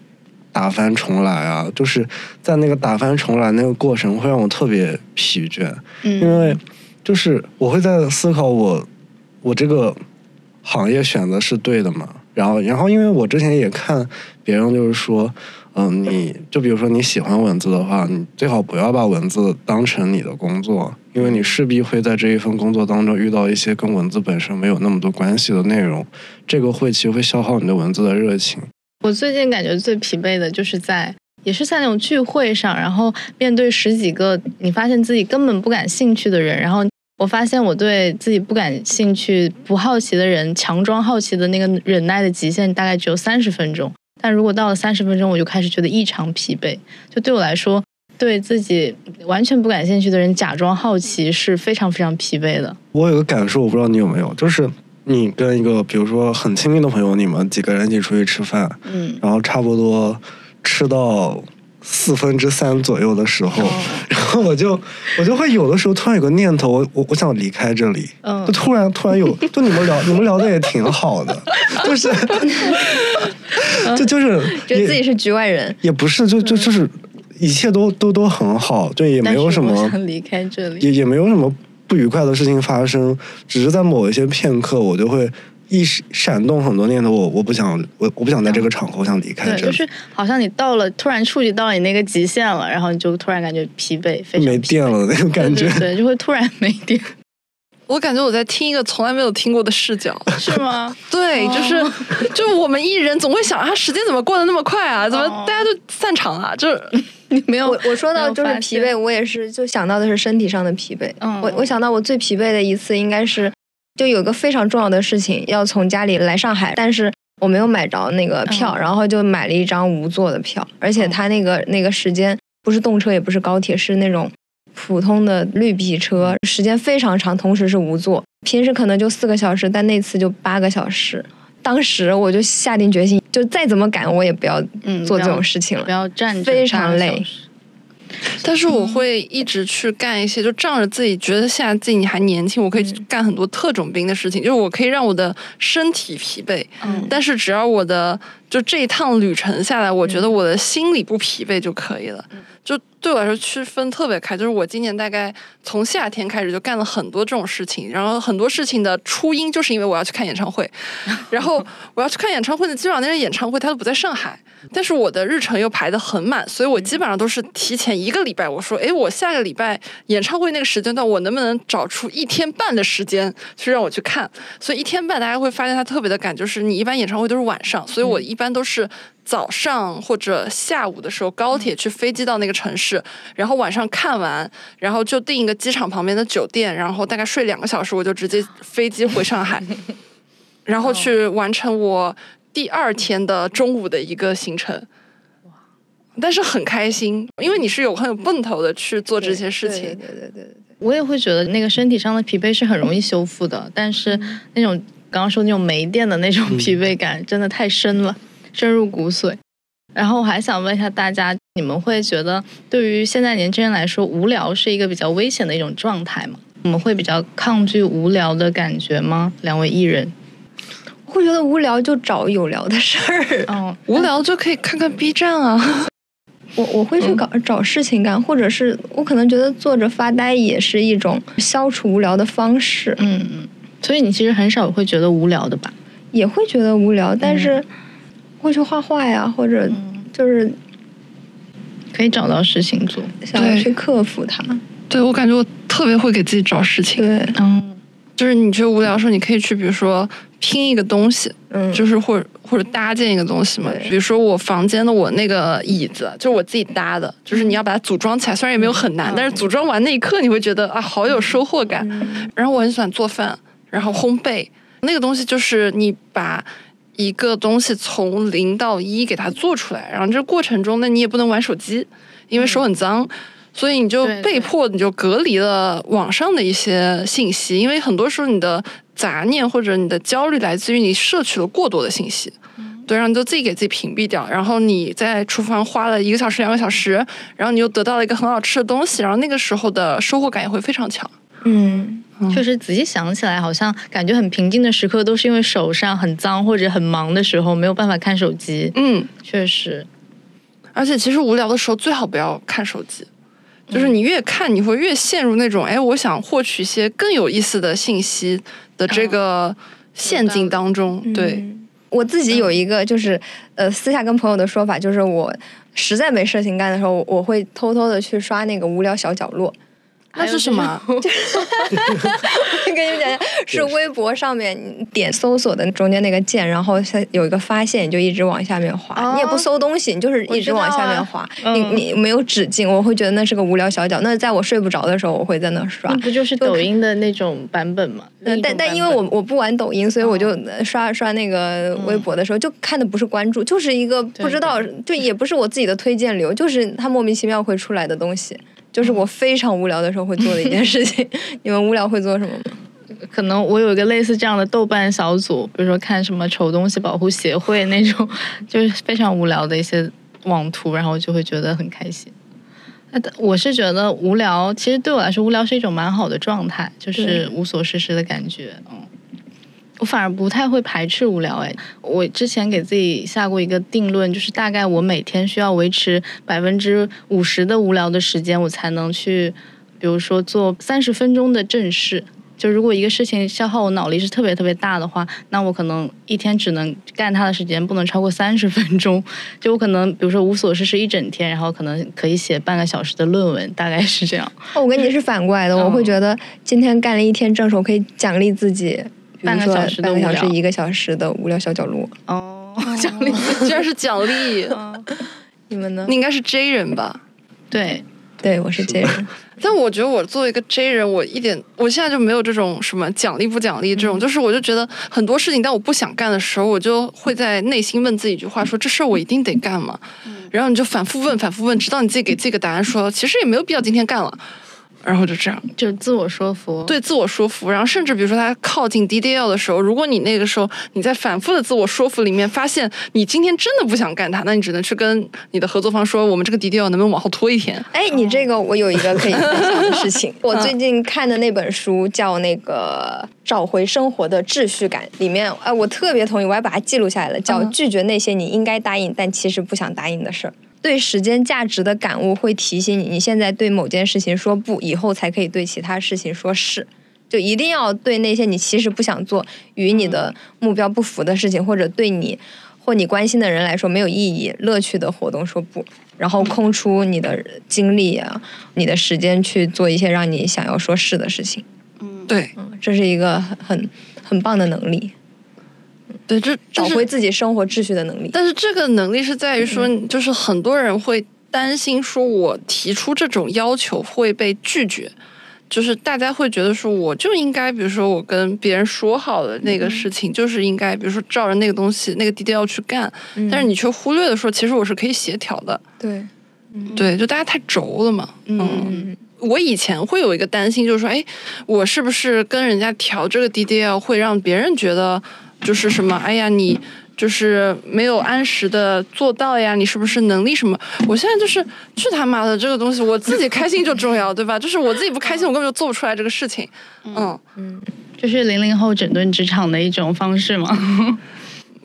打翻重来啊，就是在那个打翻重来那个过程会让我特别疲倦，因为就是我会在思考我我这个行业选择是对的吗？然后然后因为我之前也看别人就是说。嗯，你就比如说你喜欢文字的话，你最好不要把文字当成你的工作，因为你势必会在这一份工作当中遇到一些跟文字本身没有那么多关系的内容，这个会其实会消耗你的文字的热情。我最近感觉最疲惫的就是在，也是在那种聚会上，然后面对十几个你发现自己根本不感兴趣的人，然后我发现我对自己不感兴趣、不好奇的人，强装好奇的那个忍耐的极限大概只有三十分钟。但如果到了三十分钟，我就开始觉得异常疲惫。就对我来说，对自己完全不感兴趣的人假装好奇是非常非常疲惫的。我有个感受，我不知道你有没有，就是你跟一个比如说很亲密的朋友，你们几个人一起出去吃饭，嗯，然后差不多吃到四分之三左右的时候，然后我就我就会有的时候突然有个念头，我我我想离开这里，嗯。就突然突然有，就你们聊你们聊的也挺好的，[laughs] 就是就就是也觉得自己是局外人。也不是，就就就是一切都都都很好，就也没有什么想离开这里。也也没有什么不愉快的事情发生，只是在某一些片刻，我就会一闪闪动很多念头，我我不想我我不想在这个场合，我想离开对，这里，就是好像你到了，突然触及到了你那个极限了，然后你就突然感觉疲惫，非常没电了的那种感觉。对对对，就会突然没电，[laughs] 我感觉我在听一个从来没有听过的视角。是吗？[laughs] 对，就是哦就我们艺人总会想啊，时间怎么过得那么快啊？怎么哦大家都散场了？就是 [laughs] 你没有我我说到就是疲惫，我也是就想到的是身体上的疲惫。嗯我我想到我最疲惫的一次应该是，就有个非常重要的事情要从家里来上海，但是我没有买着那个票，嗯然后就买了一张无座的票，而且嗯他那个那个时间不是动车也不是高铁，是那种普通的绿皮车，时间非常长，同时是无座。平时可能就四个小时，但那次就八个小时。当时我就下定决心，就再怎么赶我也不要嗯做这种事情了不。要站着非常累时但是我会一直去干一些，就仗着自己觉得现在自己还年轻，我可以嗯。干很多特种兵的事情，就是我可以让我的身体疲惫，嗯。但是只要我的就这一趟旅程下来，我觉得我的心里不疲惫就可以了。就对我来说区分特别开，就是我今年大概从夏天开始就干了很多这种事情，然后很多事情的初因就是因为我要去看演唱会，[laughs] 然后我要去看演唱会呢，基本上那些演唱会它都不在上海，但是我的日程又排得很满，所以我基本上都是提前一个礼拜，我说，诶，我下个礼拜演唱会那个时间段，我能不能找出一天半的时间去让我去看？所以一天半大家会发现它特别的赶，就是你一般演唱会都是晚上，所以我一般都是早上或者下午的时候高铁去飞机到那个城市，然后晚上看完，然后就订一个机场旁边的酒店，然后大概睡两个小时，我就直接飞机回上海，[laughs] 然后去完成我第二天的中午的一个行程。但是很开心，因为你是有很有奔头的去做这些事情。对对对对对。我也会觉得那个身体上的疲惫是很容易修复的，但是那种刚刚说那种没电的那种疲惫感真的太深了，深入骨髓。然后我还想问一下大家，你们会觉得对于现在年轻人来说，无聊是一个比较危险的一种状态吗？你们会比较抗拒无聊的感觉吗？两位艺人，会觉得无聊就找有聊的事儿。[laughs] 嗯，无聊就可以看看 B 站啊。我我会去搞、找事情干，或者是我可能觉得坐着发呆也是一种消除无聊的方式，嗯嗯，所以你其实很少会觉得无聊的吧？也会觉得无聊，但是会去画画呀，或者嗯，就是可以找到事情做。想要去克服它。对我感觉我特别会给自己找事情，对，嗯就是你觉得无聊的时候，你可以去，比如说拼一个东西，嗯，就是或者或者搭建一个东西嘛。比如说我房间的我那个椅子，就是我自己搭的，就是你要把它组装起来，虽然也没有很难，嗯但是组装完那一刻你会觉得啊，好有收获感。嗯然后我很喜欢做饭，然后烘焙，那个东西就是你把一个东西从零到一给它做出来，然后这过程中呢，你也不能玩手机，因为手很脏。所以你就被迫你就隔离了网上的一些信息，因为很多时候你的杂念或者你的焦虑来自于你摄取了过多的信息，对，然后你就自己给自己屏蔽掉，然后你在厨房花了一个小时、两个小时，然后你又得到了一个很好吃的东西，然后那个时候的收获感也会非常强。嗯，确实，仔细想起来，好像感觉很平静的时刻，都是因为手上很脏或者很忙的时候，没有办法看手机。嗯，确实，而且其实无聊的时候最好不要看手机，就是你越看你会越陷入那种哎，我想获取一些更有意思的信息的这个陷阱当中。对，嗯我自己有一个就是呃私下跟朋友的说法，就是我实在没事情干的时候，我我会偷偷的去刷那个无聊小角落。那是什么？[laughs] 跟你们讲讲，是微博上面你点搜索的中间那个键，然后它有一个发现，你就一直往下面滑。哦你也不搜东西，你就是一直往下面滑。你你没有止境，我会觉得那是个无聊小角。那在我睡不着的时候，我会在那刷那。不就是抖音的那种版本吗？但但因为我我不玩抖音，所以我就刷刷那个微博的时候，就看的不是关注，就是一个不知道，就也不是我自己的推荐流，就是它莫名其妙会出来的东西，就是我非常无聊的时候会做的一件事情。[laughs] 你们无聊会做什么吗？可能我有一个类似这样的豆瓣小组，比如说看什么丑东西保护协会那种，[laughs] 就是非常无聊的一些网图，然后就会觉得很开心。那我是觉得无聊，其实对我来说，无聊是一种蛮好的状态，就是无所事事的感觉。嗯，我反而不太会排斥无聊。哎，我之前给自己下过一个定论，就是大概我每天需要维持百分之五十的无聊的时间，我才能去，比如说做三十分钟的正事。就如果一个事情消耗我脑力是特别特别大的话，那我可能一天只能干它的时间不能超过三十分钟。就我可能比如说无所事事一整天，然后可能可以写半个小时的论文，大概是这样。哦，我跟你是反过来的，我会觉得今天干了一天正事，我可以奖励自己，半个小时的半个小时、一个小时的无聊小角落。哦，[laughs] 奖励。居然是奖励，[laughs] 你们呢你？应该是 J 人吧？对，对，我是 J 人。[laughs] 但我觉得我作为一个 J 人，我一点我现在就没有这种什么奖励不奖励这种，就是我就觉得很多事情，当我不想干的时候，我就会在内心问自己一句话：说这事儿我一定得干吗？然后你就反复问，反复问，直到你自己给自己个答案说，其实也没有必要今天干了。然后就这样，就自我说服。对自我说服，然后甚至比如说他靠近 DDL 的时候，如果你那个时候你在反复的自我说服里面发现你今天真的不想干他，那你只能去跟你的合作方说，我们这个 DDL 能不能往后拖一天？哎，你这个我有一个可以分享的 [laughs] 事情。我最近看的那本书叫那个《找回生活的秩序感》，里面哎，我特别同意，我还把它记录下来了，叫嗯拒绝那些你应该答应但其实不想答应的事儿。对时间价值的感悟会提醒你，你现在对某件事情说不，以后才可以对其他事情说是。就一定要对那些你其实不想做、与你的目标不符的事情，或者对你或你关心的人来说没有意义、乐趣的活动说不，然后空出你的精力啊、你的时间去做一些让你想要说是的事情。对。嗯，这是一个很很很棒的能力，对，这这是找回自己生活秩序的能力。但是这个能力是在于说，就是很多人会担心说，我提出这种要求会被拒绝，就是大家会觉得说，我就应该，比如说我跟别人说好的那个事情，就是应该，比如说照着那个东西、那个 detail 去干，但是你却忽略了说，其实我是可以协调的。对，对，就大家太轴了嘛。嗯，嗯，我以前会有一个担心，就是说，哎，我是不是跟人家调这个 DDL 会让别人觉得就是什么？哎呀，你就是没有按时的做到呀，你是不是能力什么？我现在就是去他妈的这个东西，我自己开心就重要，对吧？就是我自己不开心，我根本就做不出来这个事情。嗯嗯，这是零零后整顿职场的一种方式吗？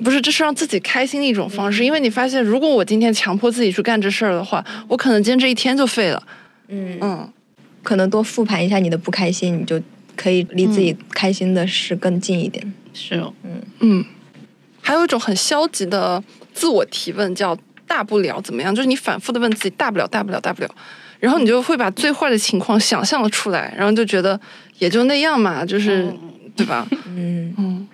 不是，这是让自己开心的一种方式，因为你发现，如果我今天强迫自己去干这事儿的话，我可能今天这一天就废了。嗯，嗯。可能多复盘一下你的不开心，你就可以离自己开心的事更近一点。是哦，嗯。嗯，还有一种很消极的自我提问，叫“大不了怎么样”，就是你反复的问自己“大不了，大不了，大不了”，然后你就会把最坏的情况想象了出来，然后就觉得也就那样嘛，就是、对吧？嗯，嗯，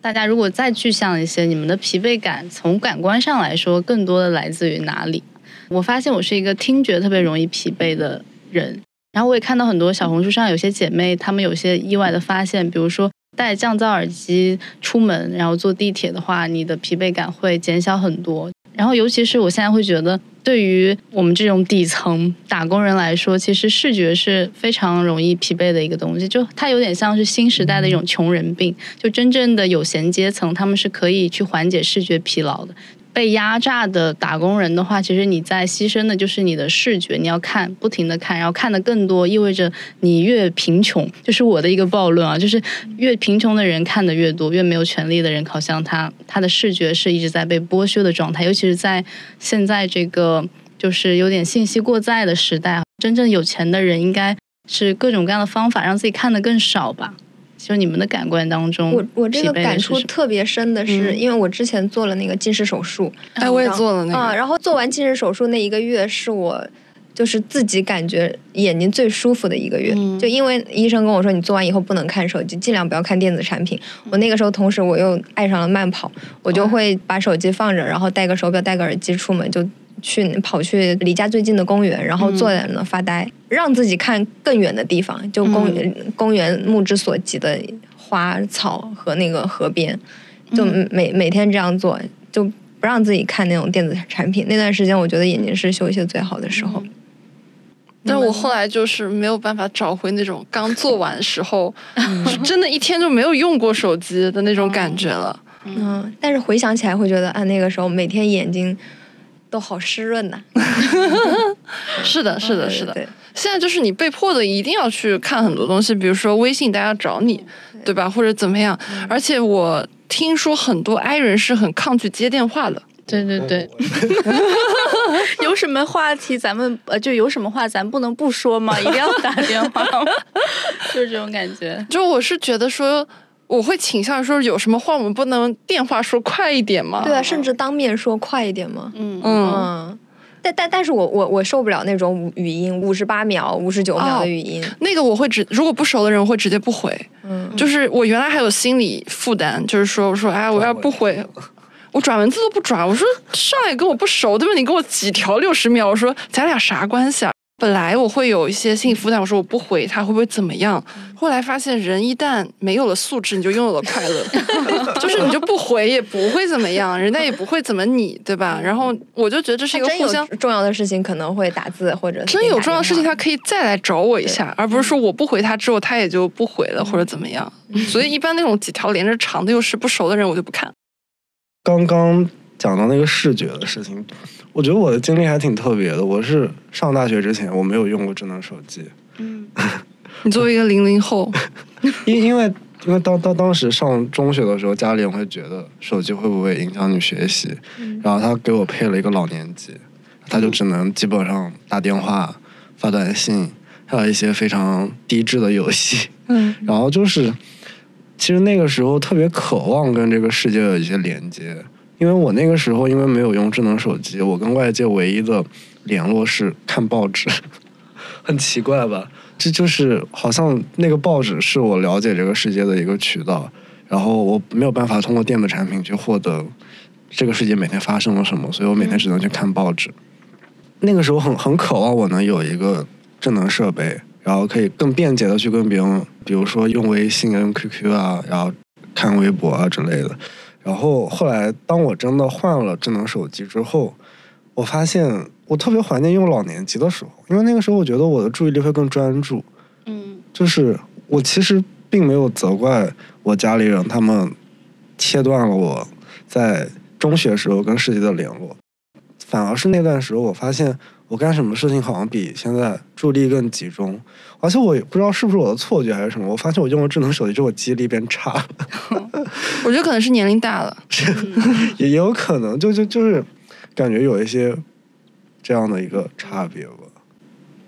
大家如果再具象一些，你们的疲惫感从感官上来说，更多的来自于哪里？我发现我是一个听觉特别容易疲惫的人，然后我也看到很多小红书上有些姐妹，她们有些意外的发现，比如说戴降噪耳机出门，然后坐地铁的话，你的疲惫感会减小很多。然后尤其是我现在会觉得，对于我们这种底层打工人来说，其实视觉是非常容易疲惫的一个东西，就它有点像是新时代的一种穷人病。就真正的有闲阶层，他们是可以去缓解视觉疲劳的。被压榨的打工人的话，其实你在牺牲的就是你的视觉，你要看，不停的看，然后看的更多，意味着你越贫穷，就是我的一个暴论啊，就是越贫穷的人看的越多，越没有权利的人，好像他他的视觉是一直在被剥削的状态，尤其是在现在这个就是有点信息过载的时代，真正有钱的人应该是各种各样的方法让自己看的更少吧。就你们的感官当中，我我这个感触特别深的是，嗯因为我之前做了那个近视手术，哎，我也做了那个，啊，然后做完近视手术那一个月是我就是自己感觉眼睛最舒服的一个月。嗯就因为医生跟我说，你做完以后不能看手机，尽量不要看电子产品。我那个时候同时我又爱上了慢跑，我就会把手机放着，然后戴个手表、戴个耳机出门，就去跑去离家最近的公园，然后坐在那发呆，让自己看更远的地方，就公园、公园目之所及的花草和那个河边，就每、每天这样做，就不让自己看那种电子产品。那段时间，我觉得眼睛是休息最好的时候。但是我后来就是没有办法找回那种刚做完时候，[laughs] 真的一天就没有用过手机的那种感觉了。嗯，但是回想起来会觉得，啊，那个时候每天眼睛都好湿润呐、[laughs] 是的，是的，是的。对，现在就是你被迫的一定要去看很多东西，比如说微信大家找你，对吧？或者怎么样？而且我听说很多 i 人是很抗拒接电话的。对对对，[laughs] 有什么话题咱们呃就有什么话咱不能不说吗？一定要打电话吗？[laughs] 就是这种感觉。就我是觉得说，我会倾向说，有什么话我们不能电话说快一点吗？对啊，甚至当面说快一点吗。嗯嗯，嗯，但但但是我我我受不了那种语音五十八秒、五十九秒的语音。那个我会直，如果不熟的人我会直接不回。嗯，就是我原来还有心理负担，就是说我说哎，我要不回。我转文字都不转，我说上来跟我不熟，对吧？你跟我几条六十秒，我说咱俩啥关系啊？本来我会有一些心理负担，我说我不回他会不会怎么样？后来发现人一旦没有了素质，你就拥有了快乐，[laughs] 就是你就不回也不会怎么样，人家也不会怎么你，对吧？然后我就觉得这是一个互相重要的事情可能会打字或者真有重要的事情，他他可以再来找我一下，而不是说我不回他之后他也就不回了或者怎么样。所以一般那种几条连着长的又是不熟的人，我就不看。刚刚讲到那个视觉的事情，我觉得我的经历还挺特别的。我是上大学之前我没有用过智能手机，嗯 [laughs] 你作为一个零零后，因因为因为当当当时上中学的时候，家里人会觉得手机会不会影响你学习，然后他给我配了一个老年机，他就只能基本上打电话、发短信，还有一些非常低质的游戏。嗯然后就是，其实那个时候特别渴望跟这个世界有一些连接，因为我那个时候因为没有用智能手机，我跟外界唯一的联络是看报纸，[laughs] 很奇怪吧？这就是好像那个报纸是我了解这个世界的一个渠道，然后我没有办法通过电子产品去获得这个世界每天发生了什么，所以我每天只能去看报纸。那个时候很很渴望我能有一个智能设备，然后可以更便捷的去跟别人，比如说用微信啊、用 QQ 啊，然后看微博啊之类的。然后后来当我真的换了智能手机之后，我发现我特别怀念用老年机的时候，因为那个时候我觉得我的注意力会更专注。嗯就是我其实并没有责怪我家里人，他们切断了我在中学时候跟世界的联络，反而是那段时候我发现我干什么事情好像比现在注意力更集中，而且我也不知道是不是我的错觉还是什么，我发现我用了智能手机之后，我记忆力变差了，我觉得可能是年龄大了。[laughs] 也也有可能就就就是感觉有一些这样的一个差别吧。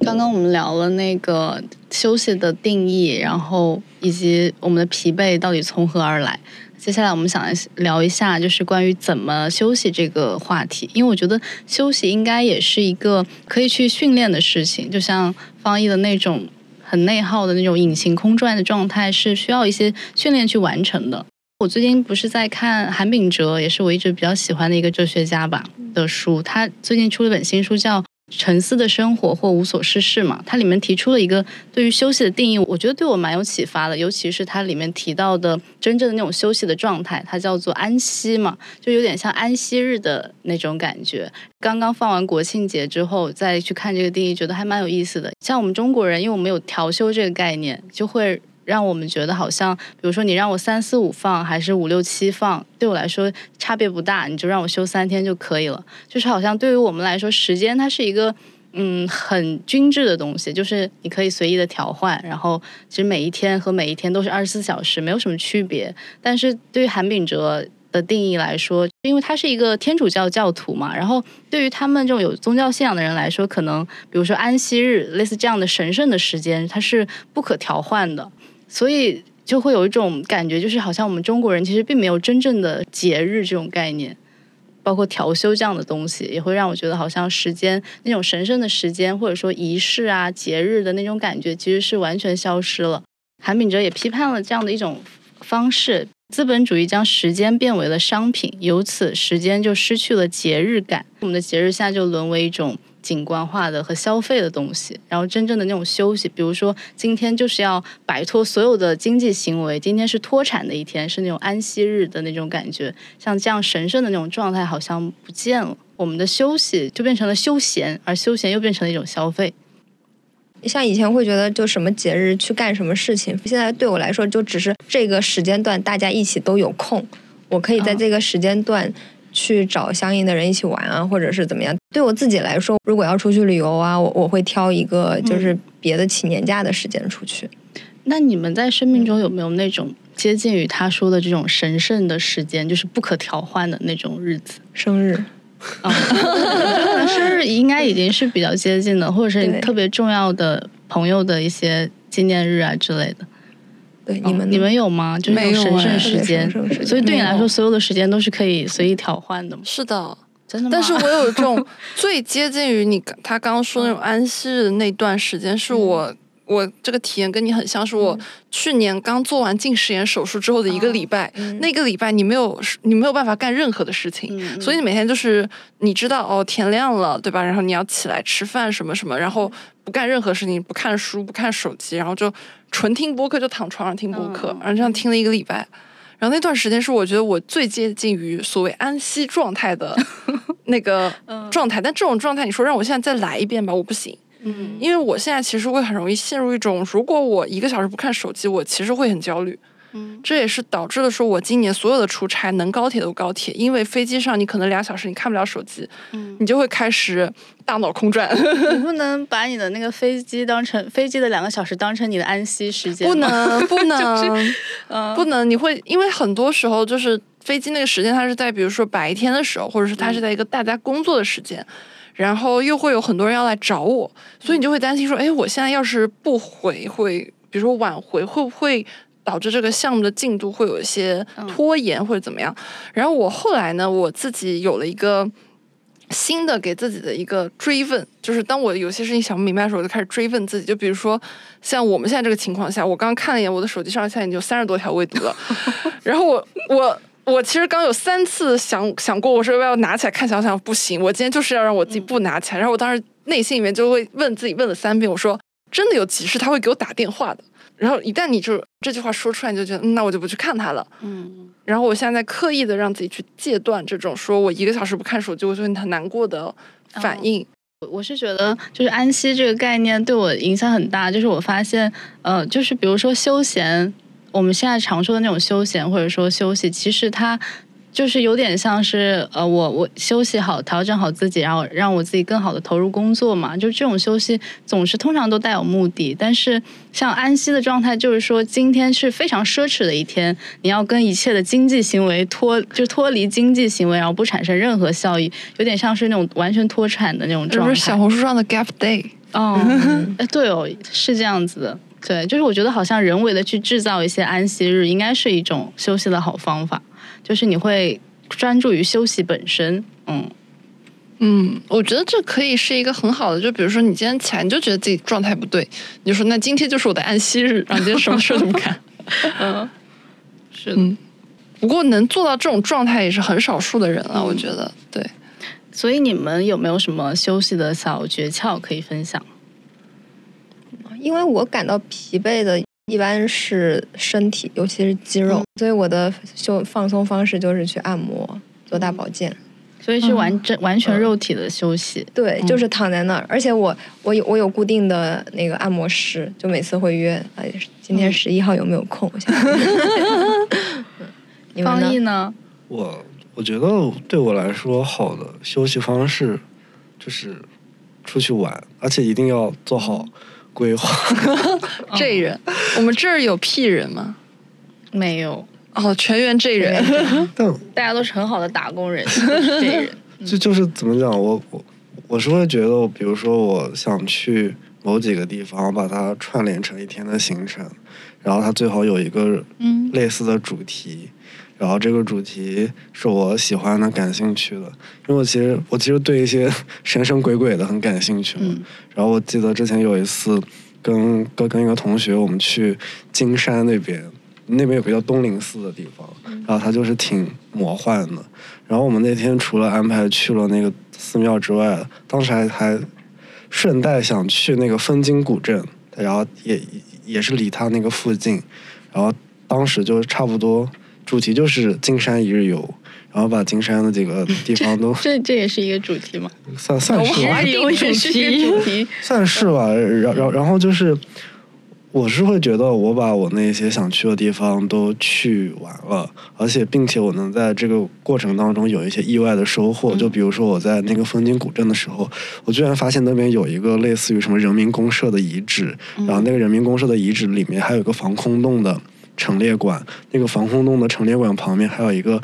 刚刚我们聊了那个休息的定义，然后以及我们的疲惫到底从何而来。接下来我们想聊一下，就是关于怎么休息这个话题，因为我觉得休息应该也是一个可以去训练的事情，就像方毅的那种很内耗的那种隐形空转的状态，是需要一些训练去完成的。我最近不是在看韩炳哲，也是我一直比较喜欢的一个哲学家吧的书，他最近出了本新书叫。沉思的生活或无所事事嘛，它里面提出了一个对于休息的定义，我觉得对我蛮有启发的，尤其是它里面提到的真正的那种休息的状态，它叫做安息嘛，就有点像安息日的那种感觉。刚刚放完国庆节之后再去看这个定义，觉得还蛮有意思的。像我们中国人，因为我们有调休这个概念，就会。让我们觉得好像，比如说你让我三四五放还是五六七放，对我来说差别不大，你就让我休三天就可以了。就是好像对于我们来说，时间它是一个嗯很均质的东西，就是你可以随意的调换，然后其实每一天和每一天都是二十四小时，没有什么区别。但是对于韩炳哲的定义来说，因为他是一个天主教教徒嘛，然后对于他们这种有宗教信仰的人来说，可能比如说安息日类似这样的神圣的时间，它是不可调换的。所以就会有一种感觉，就是好像我们中国人其实并没有真正的节日这种概念。包括调休这样的东西，也会让我觉得好像时间那种神圣的时间，或者说仪式啊、节日的那种感觉，其实是完全消失了。韩炳哲也批判了这样的一种方式，资本主义将时间变为了商品，由此时间就失去了节日感。我们的节日现在就沦为一种。景观化的和消费的东西，然后真正的那种休息，比如说今天就是要摆脱所有的经济行为，今天是脱产的一天，是那种安息日的那种感觉，像这样神圣的那种状态好像不见了。我们的休息就变成了休闲，而休闲又变成了一种消费。像以前会觉得就什么节日去干什么事情，现在对我来说就只是这个时间段大家一起都有空，我可以在这个时间段。去找相应的人一起玩啊，或者是怎么样？对我自己来说，如果要出去旅游啊，我我会挑一个就是别的请年假的时间出去。那你们在生命中有没有那种接近于他说的这种神圣的时间，就是不可调换的那种日子？生日啊，生日应该已经是比较接近的，或者是特别重要的朋友的一些纪念日啊之类的。对你们，你们有吗？就是神圣时间，所以对你来说，所有的时间都是可以随意调换的吗？是的，真的。但是我有一种 [laughs] 最接近于你他刚刚说那种安息日的那段时间，是我我这个体验跟你很像，是我去年刚做完近视眼手术之后的一个礼拜。那个礼拜你没有你没有办法干任何的事情，所以你每天就是你知道哦天亮了对吧？然后你要起来吃饭什么什么，然后不干任何事情，不看书不看手机，然后就。纯听播客就躺床上听播客，然后这样听了一个礼拜，然后那段时间是我觉得我最接近于所谓安息状态的 [laughs] 那个状态。但这种状态，你说让我现在再来一遍吧，我不行。嗯，因为我现在其实会很容易陷入一种，如果我一个小时不看手机，我其实会很焦虑。这也是导致了说，我今年所有的出差能高铁都高铁，因为飞机上你可能两小时你看不了手机，嗯，你就会开始大脑空转。[laughs] 你不能把你的那个飞机当成飞机的两个小时当成你的安息时间，不能不 [laughs] 能，嗯，不能。你会因为很多时候就是飞机那个时间，它是在比如说白天的时候，或者是它是在一个大家工作的时间，然后又会有很多人要来找我，所以你就会担心说，哎，我现在要是不回，会比如说晚回，会不会？导致这个项目的进度会有一些拖延或者怎么样，然后我后来呢，我自己有了一个新的给自己的一个追问，就是当我有些事情想不明白的时候，我就开始追问自己。就比如说，像我们现在这个情况下，我刚刚看了一眼我的手机上，现在已经有三十多条未读了。[laughs] 然后我我我其实刚有三次想想过，我说要不要拿起来看，想想不行，我今天就是要让我自己不拿起来。然后我当时内心里面就会问自己，问了三遍，我说真的有急事，他会给我打电话的。然后一旦你就这句话说出来，你就觉得那我就不去看他了。嗯。然后我现在刻意的让自己去戒断这种说我一个小时不看手机，我就会很难过的反应。我是觉得就是安息这个概念对我影响很大。就是我发现，呃，就是比如说休闲，我们现在常说的那种休闲或者说休息，其实它。就是有点像是呃，我我休息好，调整好自己，然后让我自己更好的投入工作嘛。就是这种休息总是通常都带有目的，但是像安息的状态，就是说今天是非常奢侈的一天，你要跟一切的经济行为脱，就脱离经济行为，然后不产生任何效益，有点像是那种完全脱产的那种状态。小红书上的 gap day 哦，[laughs] 哎对哦，是这样子的，对，就是我觉得好像人为的去制造一些安息日，应该是一种休息的好方法。就是你会专注于休息本身，嗯嗯，我觉得这可以是一个很好的，就比如说你今天起来你就觉得自己状态不对，你就说那今天就是我的安息日，然后今天什么事都不干，[laughs] 嗯，是的。不过能做到这种状态也是很少数的人了，我觉得对。所以你们有没有什么休息的小诀窍可以分享？因为我感到疲惫的。一般是身体，尤其是肌肉，所以我的休放松方式就是去按摩、做大保健，所以是完整完全肉体的休息。对，就是躺在那儿，而且我我有我有固定的那个按摩师，就每次会约。哎，今天十一号有没有空？[laughs] 方毅呢？我我觉得对我来说，好的休息方式就是出去玩，而且一定要做好。规划，[laughs] 这人，[laughs] 我们这儿有 P 人吗？没有。哦，全员这人，[laughs] 但大家都是很好的打工人，这人。就就是怎么讲，我我我是会觉得，比如说我想去某几个地方，把它串联成一天的行程，然后它最好有一个嗯。类似的主题，然后这个主题是我喜欢的、感兴趣的，因为我其实我其实对一些神神鬼鬼的很感兴趣嘛。嗯然后我记得之前有一次跟跟跟一个同学，我们去金山那边，那边有个叫东林寺的地方，然后它就是挺魔幻的。然后我们那天除了安排去了那个寺庙之外，当时还还顺带想去那个枫金古镇，然后也也是离它那个附近，然后当时就差不多主题就是金山一日游。然后把金山的几个地方都这 [laughs] 这也是一个主题吗？算算是吧我还以为也是一个主题。[laughs] 算是吧，然然然后就是，我是会觉得我把我那些想去的地方都去完了，而且并且我能在这个过程当中有一些意外的收获。就比如说我在那个风景古镇的时候，我居然发现那边有一个类似于什么人民公社的遗址，然后那个人民公社的遗址里面还有一个防空洞的陈列馆，那个防空洞的陈列馆旁边还有一个。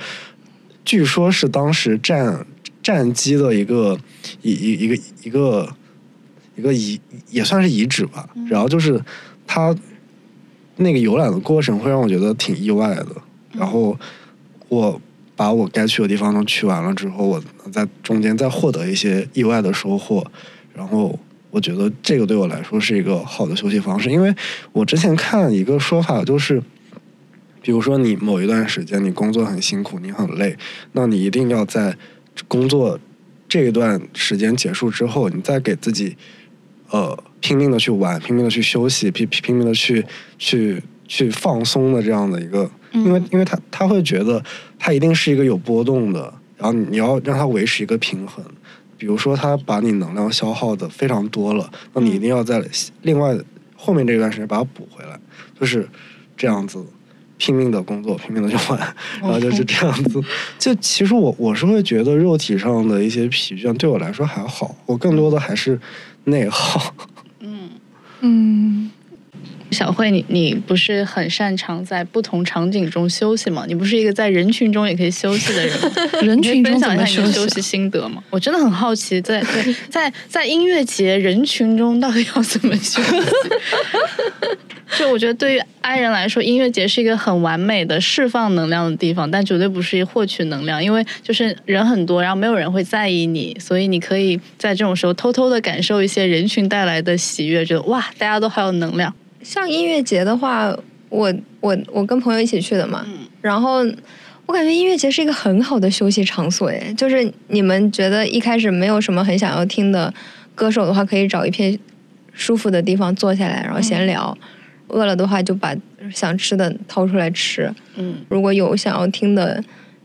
据说是当时战战机的一个一一一个一个一个遗也算是遗址吧。然后就是它那个游览的过程会让我觉得挺意外的。然后我把我该去的地方都去完了之后，我在中间再获得一些意外的收获。然后我觉得这个对我来说是一个好的休息方式，因为我之前看一个说法就是。比如说，你某一段时间你工作很辛苦，你很累，那你一定要在工作这一段时间结束之后，你再给自己呃拼命的去玩，拼命的去休息，拼拼命的去去去放松的这样的一个，因为因为他他会觉得他一定是一个有波动的，然后你要让他维持一个平衡。比如说，他把你能量消耗的非常多了，那你一定要在另外后面这段时间把它补回来，就是这样子。拼命的工作，拼命的去玩，[laughs] 然后就是这样子。就其实我我是会觉得肉体上的一些疲倦对我来说还好，我更多的还是内耗。嗯嗯，小慧，你你不是很擅长在不同场景中休息吗？你不是一个在人群中也可以休息的人吗？[laughs] 人群中的休息心得吗？我真的很好奇，在对在在音乐节人群中到底要怎么休息？[laughs] [laughs] 就我觉得，对于 I 人来说，音乐节是一个很完美的释放能量的地方，但绝对不是一获取能量，因为就是人很多，然后没有人会在意你，所以你可以在这种时候偷偷的感受一些人群带来的喜悦，觉得哇，大家都好有能量。像音乐节的话，我我我跟朋友一起去的嘛，然后我感觉音乐节是一个很好的休息场所，诶，就是你们觉得一开始没有什么很想要听的歌手的话，可以找一片舒服的地方坐下来，然后闲聊。饿了的话，就把想吃的掏出来吃。嗯如果有想要听的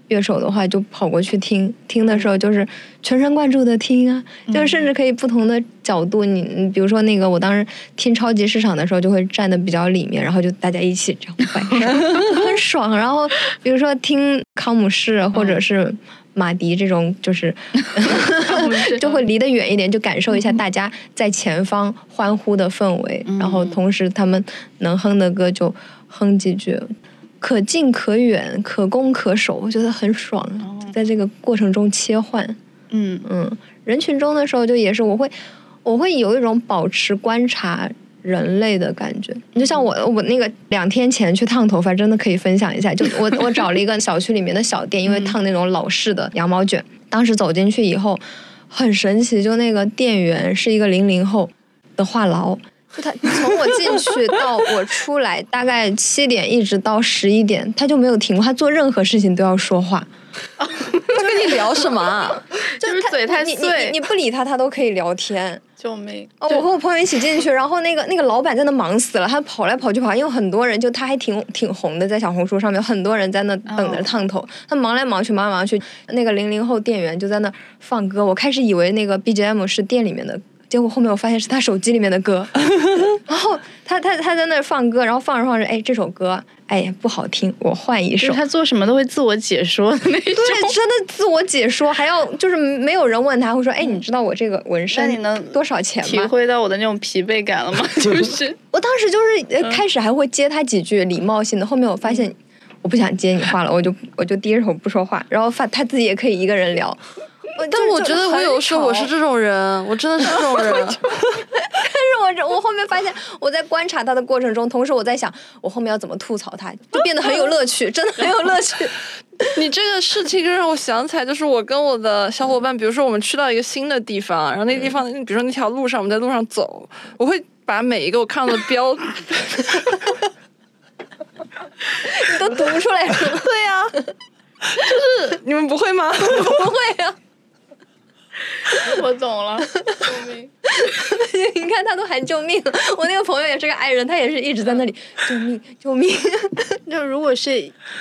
乐手的话，就跑过去听。听的时候就是全神贯注的听啊，就是甚至可以不同的角度。你你比如说那个，我当时听超级市场的时候，就会站的比较里面，然后就大家一起这样摆手，[laughs] 很爽。然后比如说听康姆士或者是马迪这种，就是 [laughs] 就会离得远一点，就感受一下大家在前方欢呼的氛围，嗯然后同时他们能哼的歌就哼几句，可近可远，可攻可守，我觉得很爽。哦。在这个过程中切换，嗯。嗯，人群中的时候就也是我会，我会有一种保持观察人类的感觉。你就像我我那个两天前去烫头发，真的可以分享一下。就我 [laughs] 我找了一个小区里面的小店，因为烫那种老式的羊毛卷，当时走进去以后很神奇，就那个店员是一个零零后的话痨。就他从我进去到我出来，大概七点一直到十一点，他就没有停过。他做任何事情都要说话，他跟你聊什么啊？[laughs] 就是他嘴太你你碎你你不理他，他都可以聊天。救命！哦，我和我朋友一起进去，然后那个那个老板在那忙死了，他跑来跑去跑，因为很多人就他还挺挺红的，在小红书上面很多人在那等着哦烫头，他忙来忙去忙来忙去，那个零零后店员就在那放歌，我开始以为那个 BGM 是店里面的。结果后面我发现是他手机里面的歌，[laughs] 然后他他他在那放歌，然后放着放着，哎，这首歌哎呀不好听，我换一首。他做什么都会自我解说的那种。对，真的自我解说，还要就是没有人问他，会说，哎，你知道我这个纹身你能多少钱吗体？会到我的那种疲惫感了吗？[laughs] 就是我当时就是呃开始还会接他几句礼貌性的，后面我发现我不想接你话了，我就我就低着头不说话，然后发他自己也可以一个人聊。但我觉得我有的时候我是这种人，我真的是这种人。[laughs] 但是我这我我后面发现，我在观察他的过程中，同时我在想，我后面要怎么吐槽他，就变得很有乐趣，真的很有乐趣。[laughs] 你这个事情就让我想起来，就是我跟我的小伙伴，比如说我们去到一个新的地方，然后那个地方，比如说那条路上，我们在路上走，我会把每一个我看到的标，[laughs] 你都读出来了。对呀、就是你们不会吗？不会啊，[laughs] 我懂了，救命！[laughs] 你看他都喊救命。我那个朋友也是个爱人，他也是一直在那里救命救命。[laughs] 就如果是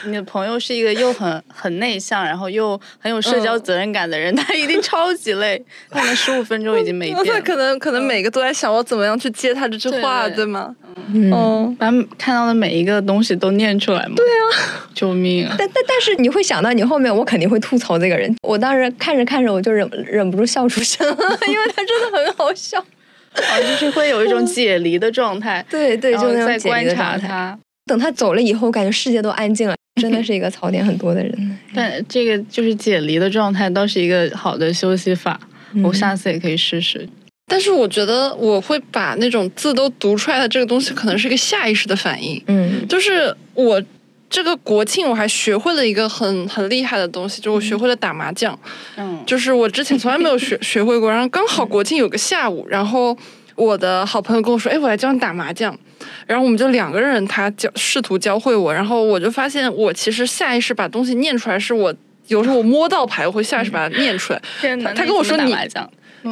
你的朋友是一个又很很内向，然后又很有社交责任感的人，他一定超级累，他可能十五分钟已经没他电了。可能可能每个都在想我怎么样去接他这句话，对吗？嗯，嗯，把看到的每一个东西都念出来吗？对啊，救命啊！但但但是你会想到你后面我肯定会吐槽这个人。我当时看着看着我就忍忍不住笑出声，[laughs] 因为他真的很好笑。哦，就是会有一种解离的状态，[laughs] 对对，就那种解离再观的状态。察他。等他走了以后，感觉世界都安静了，真的是一个槽点很多的人。[laughs] 但这个就是解离的状态，倒是一个好的休息法。我下次也可以试试。但是我觉得我会把那种字都读出来的这个东西，可能是一个下意识的反应。嗯就是我这个国庆我还学会了一个很很厉害的东西，就是我学会了打麻将。嗯，就是我之前从来没有学 [laughs] 学会过，然后刚好国庆有个下午，然后我的好朋友跟我说：“哎，我来教你打麻将。”然后我们就两个人，他教试图教会我，然后我就发现我其实下意识把东西念出来，是我有时候我摸到牌，我会下意识把它念出来。[laughs] 天哪！他跟我说你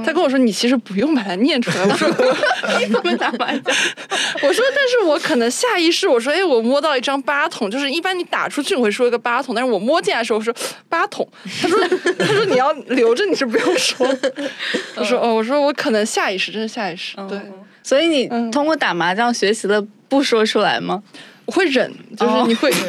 他跟我说：“你其实不用把它念出来。”我说：[laughs] “你怎么打麻将？我说，但是我可能下意识我说，哎，我摸到一张八筒，就是一般你打出去你会说一个八筒，但是我摸进来的时候我说八筒，他说他说你要留着你是不用说，我说哦，我说我可能下意识，真是下意识，对，所以你嗯。通过打麻将学习了不说出来吗？我会忍，就是你会。[laughs]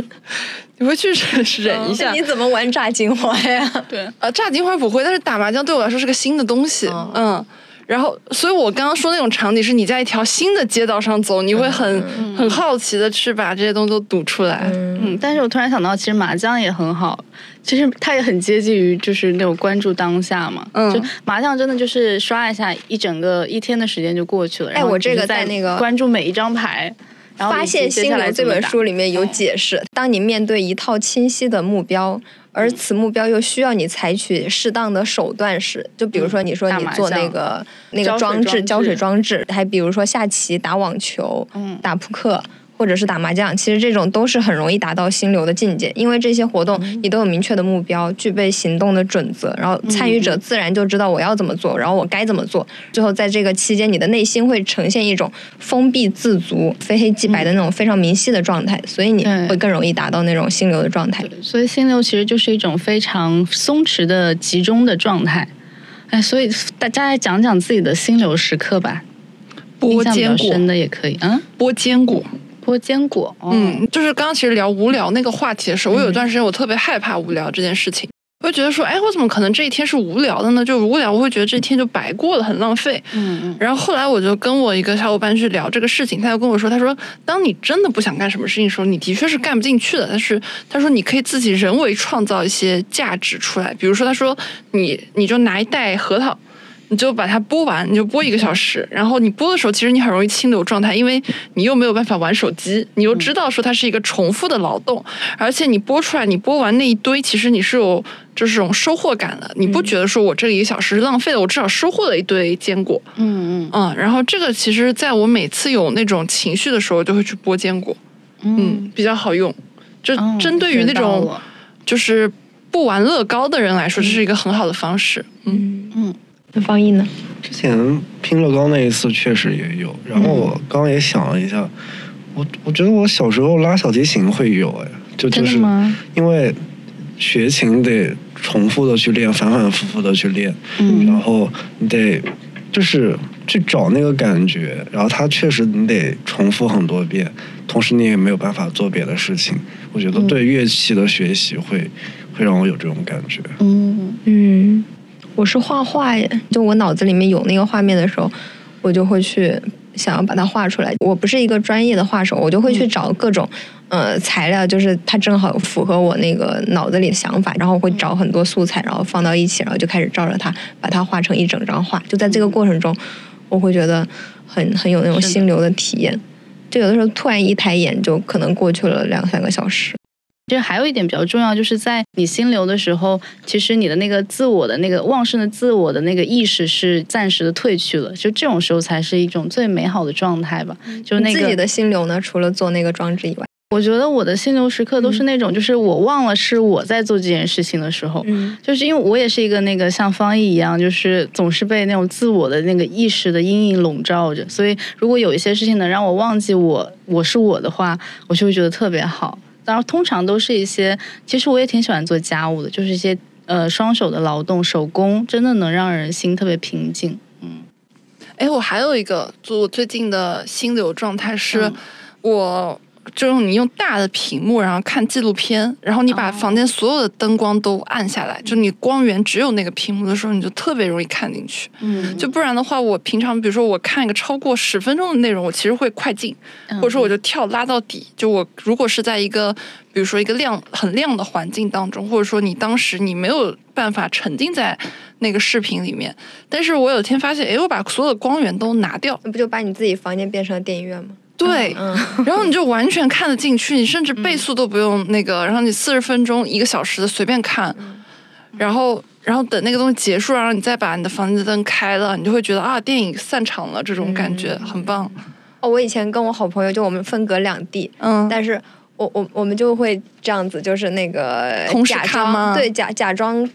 [laughs] 你会去忍忍一下 [laughs] 你，怎么玩炸金花呀？对，呃，炸金花不会，但是打麻将对我来说是个新的东西，哦嗯。然后，所以我刚刚说那种场景是你在一条新的街道上走，你会很、很好奇的去把这些东西都读出来。嗯，但是我突然想到，其实麻将也很好，其实它也很接近于就是那种关注当下嘛。嗯就麻将真的就是刷一下，一整个一天的时间就过去了。然后哎我这个在在那个关注每一张牌，然后发现心流这本书里面有解释，当你面对一套清晰的目标，而此目标又需要你采取适当的手段时，就比如说你说你做那将个那个装置浇水装置，还比如说下棋、打网球、嗯打扑克。或者是打麻将，其实这种都是很容易达到心流的境界，因为这些活动你都有明确的目标，具备行动的准则，然后参与者自然就知道我要怎么做，然后我该怎么做。最后在这个期间，你的内心会呈现一种封闭自足、非黑即白的那种非常明晰的状态，所以你会更容易达到那种心流的状态。所以心流其实就是一种非常松弛的集中的状态。哎，所以大家来讲讲自己的心流时刻吧，剥印象比坚果，较深的也可以。嗯，剥坚果。剥坚果。哦、嗯，就是刚刚其实聊无聊那个话题的时候，我有一段时间我特别害怕无聊这件事情，我会觉得说，哎，我怎么可能这一天是无聊的呢？就无聊，我会觉得这一天就白过了，很浪费。嗯嗯然后后来我就跟我一个小伙伴去聊这个事情，他就跟我说，他说，当你真的不想干什么事情的时候，你的确是干不进去的。但是他说你可以自己人为创造一些价值出来，比如说他说你你就拿一袋核桃。你就把它播完，你就播一个小时。然后你播的时候，其实你很容易清流状态，因为你又没有办法玩手机，你又知道说它是一个重复的劳动，而且你播出来，你播完那一堆，其实你是有就是这种收获感的。你不觉得说我这一个小时是浪费了，我至少收获了一堆坚果。嗯嗯嗯，然后这个其实在我每次有那种情绪的时候，就会去播坚果，嗯，比较好用。就哦针对于那种就是不玩乐高的人来说，这是一个很好的方式。嗯，嗯那方毅呢？之前拼乐高那一次确实也有，然后我刚刚也想了一下，我我觉得我小时候拉小提琴会有哎，就就是？因为学琴得重复的去练，反反复复的去练，嗯然后你得就是去找那个感觉，然后它确实你得重复很多遍，同时你也没有办法做别的事情。我觉得对乐器的学习会会让我有这种感觉。嗯嗯，我是画画耶，就我脑子里面有那个画面的时候，我就会去想要把它画出来。我不是一个专业的画手，我就会去找各种。呃，材料就是它正好符合我那个脑子里的想法，然后会找很多素材，然后放到一起，然后就开始照着它把它画成一整张画。就在这个过程中，我会觉得很很有那种心流的体验。就有的时候突然一抬眼，就可能过去了两三个小时。其实还有一点比较重要，就是在你心流的时候，其实你的那个自我的那个旺盛的自我的那个意识是暂时的退去了，就这种时候才是一种最美好的状态吧。就是那个自己的心流呢，除了做那个装置以外，我觉得我的心流时刻都是那种，就是我忘了是我在做这件事情的时候，嗯就是因为我也是一个那个像方毅一样，就是总是被那种自我的那个意识的阴影笼罩着，所以如果有一些事情能让我忘记我我是我的话，我就会觉得特别好。当然，通常都是一些，其实我也挺喜欢做家务的，就是一些呃双手的劳动、手工，真的能让人心特别平静。嗯哎，我还有一个，就我最近的心流状态是，嗯我就用你用大的屏幕，然后看纪录片，然后你把哦房间所有的灯光都暗下来，就你光源只有那个屏幕的时候，你就特别容易看进去。嗯就不然的话，我平常比如说我看一个超过十分钟的内容，我其实会快进，嗯或者说我就跳拉到底。就我如果是在一个比如说一个亮很亮的环境当中，或者说你当时你没有办法沉浸在那个视频里面，但是我有一天发现，哎，我把所有的光源都拿掉，那不就把你自己房间变成了电影院吗？对，嗯，然后你就完全看得进去，你甚至倍速都不用那个，然后你四十分钟、一个小时的随便看，然后然后等那个东西结束，然后你再把你的房间灯开了，你就会觉得啊，电影散场了，这种感觉很棒。哦，我以前跟我好朋友就我们分隔两地，嗯，但是我我我们就会这样子，就是那个同时假看吗？装对假假装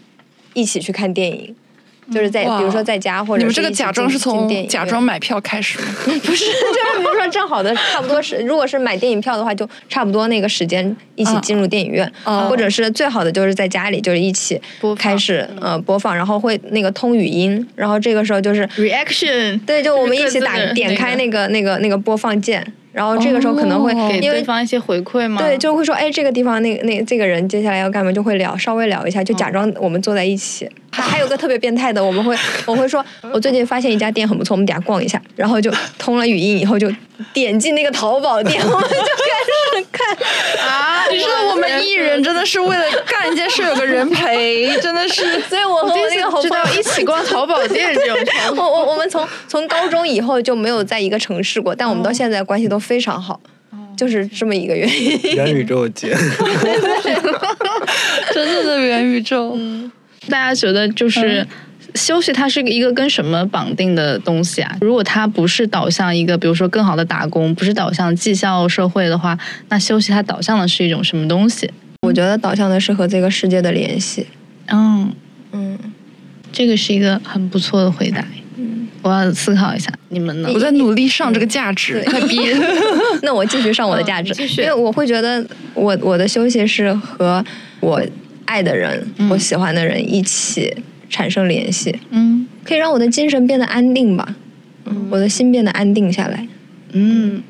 一起去看电影，就是在比如说在家或者你们这个是假装是从假装买票开始吗？[laughs] 不是，就是比如说正好的差不多是，如果是买电影票的话，就差不多那个时间一起进入电影院，哦。或者是最好的就是在家里就是一起播开始呃播放，然后会那个通语音，然后这个时候就是 reaction 对，就我们一起打点开那那个那个那个播放键，然后这个时候可能会哦给因为对方一些回馈嘛？对，就会说，哎，这个地方那那这个人接下来要干嘛，就会聊，稍微聊一下，就假装我们坐在一起。还还有个特别变态的，我们会 [laughs] 我会说，我最近发现一家店很不错，我们等下逛一下，然后就通了语音以后就点进那个淘宝店，我们就开始看。啊，[laughs] 你说我们艺人真的是为了干一件事有个人陪，真的是。[laughs] 所以我和我那个好知朋友道一起逛淘宝店这种 [laughs] 场我我我们从从高中以后就没有在一个城市过，但我们到现在关系都非常好，就是这么一个原因。元宇宙节，真正的元宇宙。大家觉得就是。休息它是一个跟什么绑定的东西啊？如果它不是导向一个，比如说更好的打工，不是导向绩效社会的话，那休息它导向的是一种什么东西？我觉得导向的是和这个世界的联系。嗯，嗯，这个是一个很不错的回答。嗯，我要思考一下，你们呢？我在努力上这个价值，对快逼！[laughs] 那我继续上我的价值，嗯继续因为我会觉得我我的休息是和我爱的人、嗯我喜欢的人一起产生联系，嗯可以让我的精神变得安定吧，我的心变得安定下来。嗯。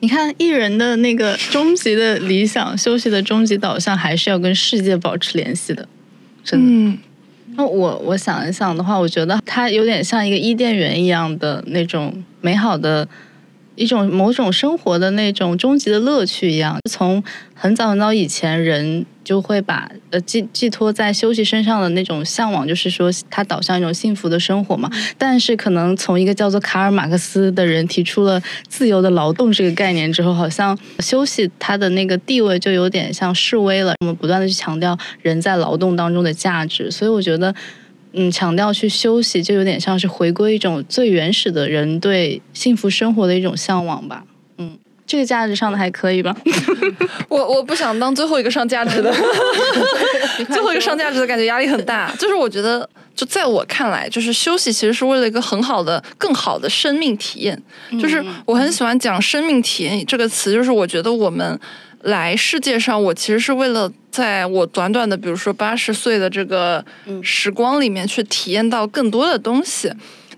你看，艺人的那个终极的理想，休息的终极导向，还是要跟世界保持联系的，真的。嗯，那我我想一想的话，我觉得它有点像一个伊甸园一样的那种美好的一种某种生活的那种终极的乐趣一样。从很早很早以前，人就会把呃寄寄托在休息身上的那种向往，就是说它导向一种幸福的生活嘛。但是可能从一个叫做卡尔马克思的人提出了自由的劳动这个概念之后，好像休息它的那个地位就有点像示威了。我们不断的去强调人在劳动当中的价值，所以我觉得。嗯，强调去休息，就有点像是回归一种最原始的人对幸福生活的一种向往吧。嗯，这个价值上的还可以吧？[laughs] 我我不想当最后一个上价值的，[laughs] 最后一个上价值的感觉压力很大。[laughs] 就是我觉得，就在我看来，就是休息其实是为了一个很好的、更好的生命体验。就是我很喜欢讲生命体验这个词，就是我觉得我们来世界上，我其实是为了在我短短的，比如说八十岁的这个时光里面去体验到更多的东西。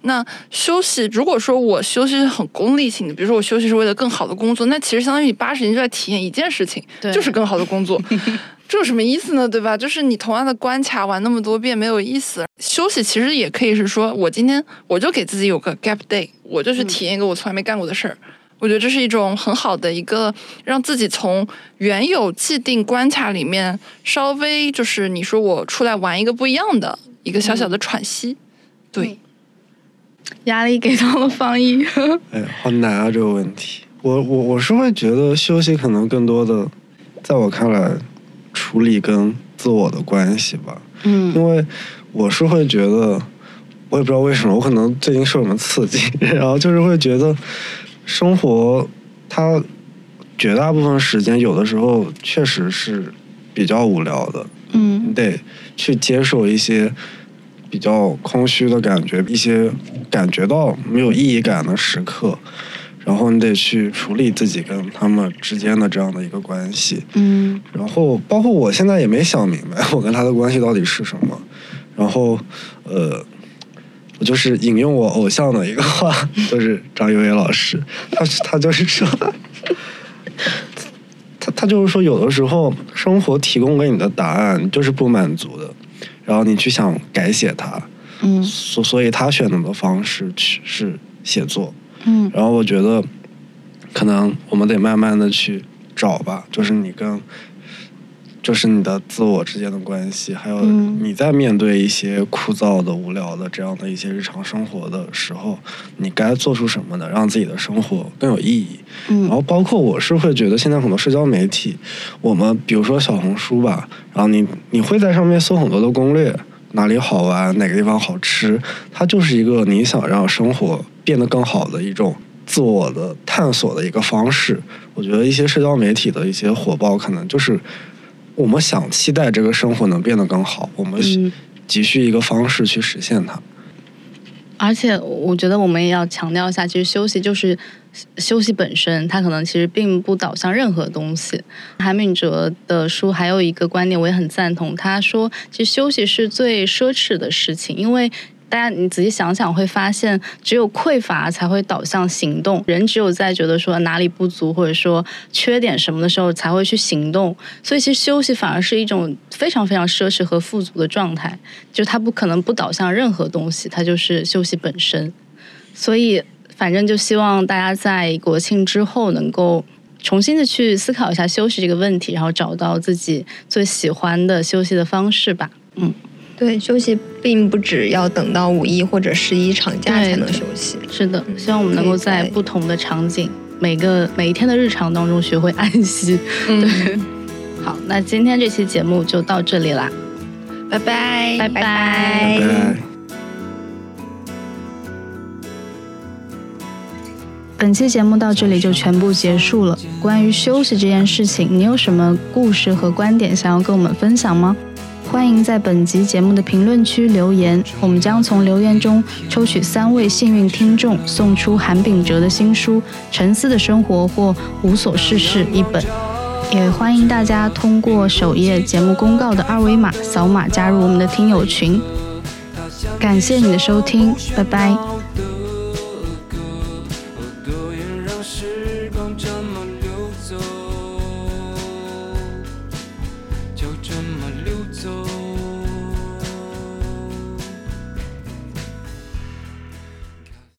那休息，如果说我休息是很功利性的，比如说我休息是为了更好的工作，那其实相当于你八十年就在体验一件事情，就是更好的工作。[laughs] 这有什么意思呢？对吧？就是你同样的关卡玩那么多遍没有意思。休息其实也可以是说，我今天我就给自己有个 gap day，我就去体验一个我从来没干过的事儿。我觉得这是一种很好的一个让自己从原有既定关卡里面稍微就是你说我出来玩一个不一样的一个小小的喘息。对，压力给到了方毅。哎，好难啊这个问题。我我我是会觉得休息可能更多的，在我看来，处理跟自我的关系吧。嗯因为我是会觉得，我也不知道为什么，我可能最近受什么刺激，[laughs] 然后就是会觉得，生活它绝大部分时间有的时候确实是比较无聊的，嗯你得去接受一些比较空虚的感觉，一些感觉到没有意义感的时刻，然后你得去处理自己跟他们之间的这样的一个关系。嗯然后包括我现在也没想明白我跟他的关系到底是什么。然后呃，我就是引用我偶像的一个话，[laughs] 就是张幼伟老师，他他就是说，[laughs] 他他就是说，有的时候生活提供给你的答案就是不满足的，然后你去想改写它，嗯。所所以他选择的方式去是写作。嗯。然后我觉得，可能我们得慢慢的去找吧，就是你跟，就是你的自我之间的关系，还有嗯你在面对一些枯燥的、无聊的这样的一些日常生活的时候，你该做出什么呢？让自己的生活更有意义。然后嗯包括我是会觉得现在很多社交媒体，我们比如说小红书吧，然后你你会在上面搜很多的攻略，哪里好玩，哪个地方好吃，它就是一个你想让生活变得更好的一种自我的探索的一个方式。我觉得一些社交媒体的一些火爆，可能就是我们想期待这个生活能变得更好，我们嗯急需一个方式去实现它。而且我觉得我们也要强调一下，其实休息就是休息本身，它可能其实并不导向任何东西。韩敏哲的书还有一个观点，我也很赞同，他说，其实休息是最奢侈的事情，因为。大家，你仔细想想，会发现只有匮乏才会导向行动。人只有在觉得说哪里不足，或者说缺点什么的时候，才会去行动。所以，其实休息反而是一种非常非常奢侈和富足的状态。就它不可能不导向任何东西，它就是休息本身。所以，反正就希望大家在国庆之后能够重新的去思考一下休息这个问题，然后找到自己最喜欢的休息的方式吧。嗯，对，休息并不只要等到五一或者十一长假才能休息。是的，希望我们能够在不同的场景，每个每一天的日常当中学会安息。嗯，对，好，那今天这期节目就到这里啦。拜拜，拜拜拜拜拜。本期节目到这里就全部结束了。关于休息这件事情，你有什么故事和观点想要跟我们分享吗？欢迎在本集节目的评论区留言，我们将从留言中抽取三位幸运听众，送出韩炳哲的新书《沉思的生活》或《无所事事》一本。也欢迎大家通过首页节目公告的二维码扫码加入我们的听友群。感谢你的收听，拜拜。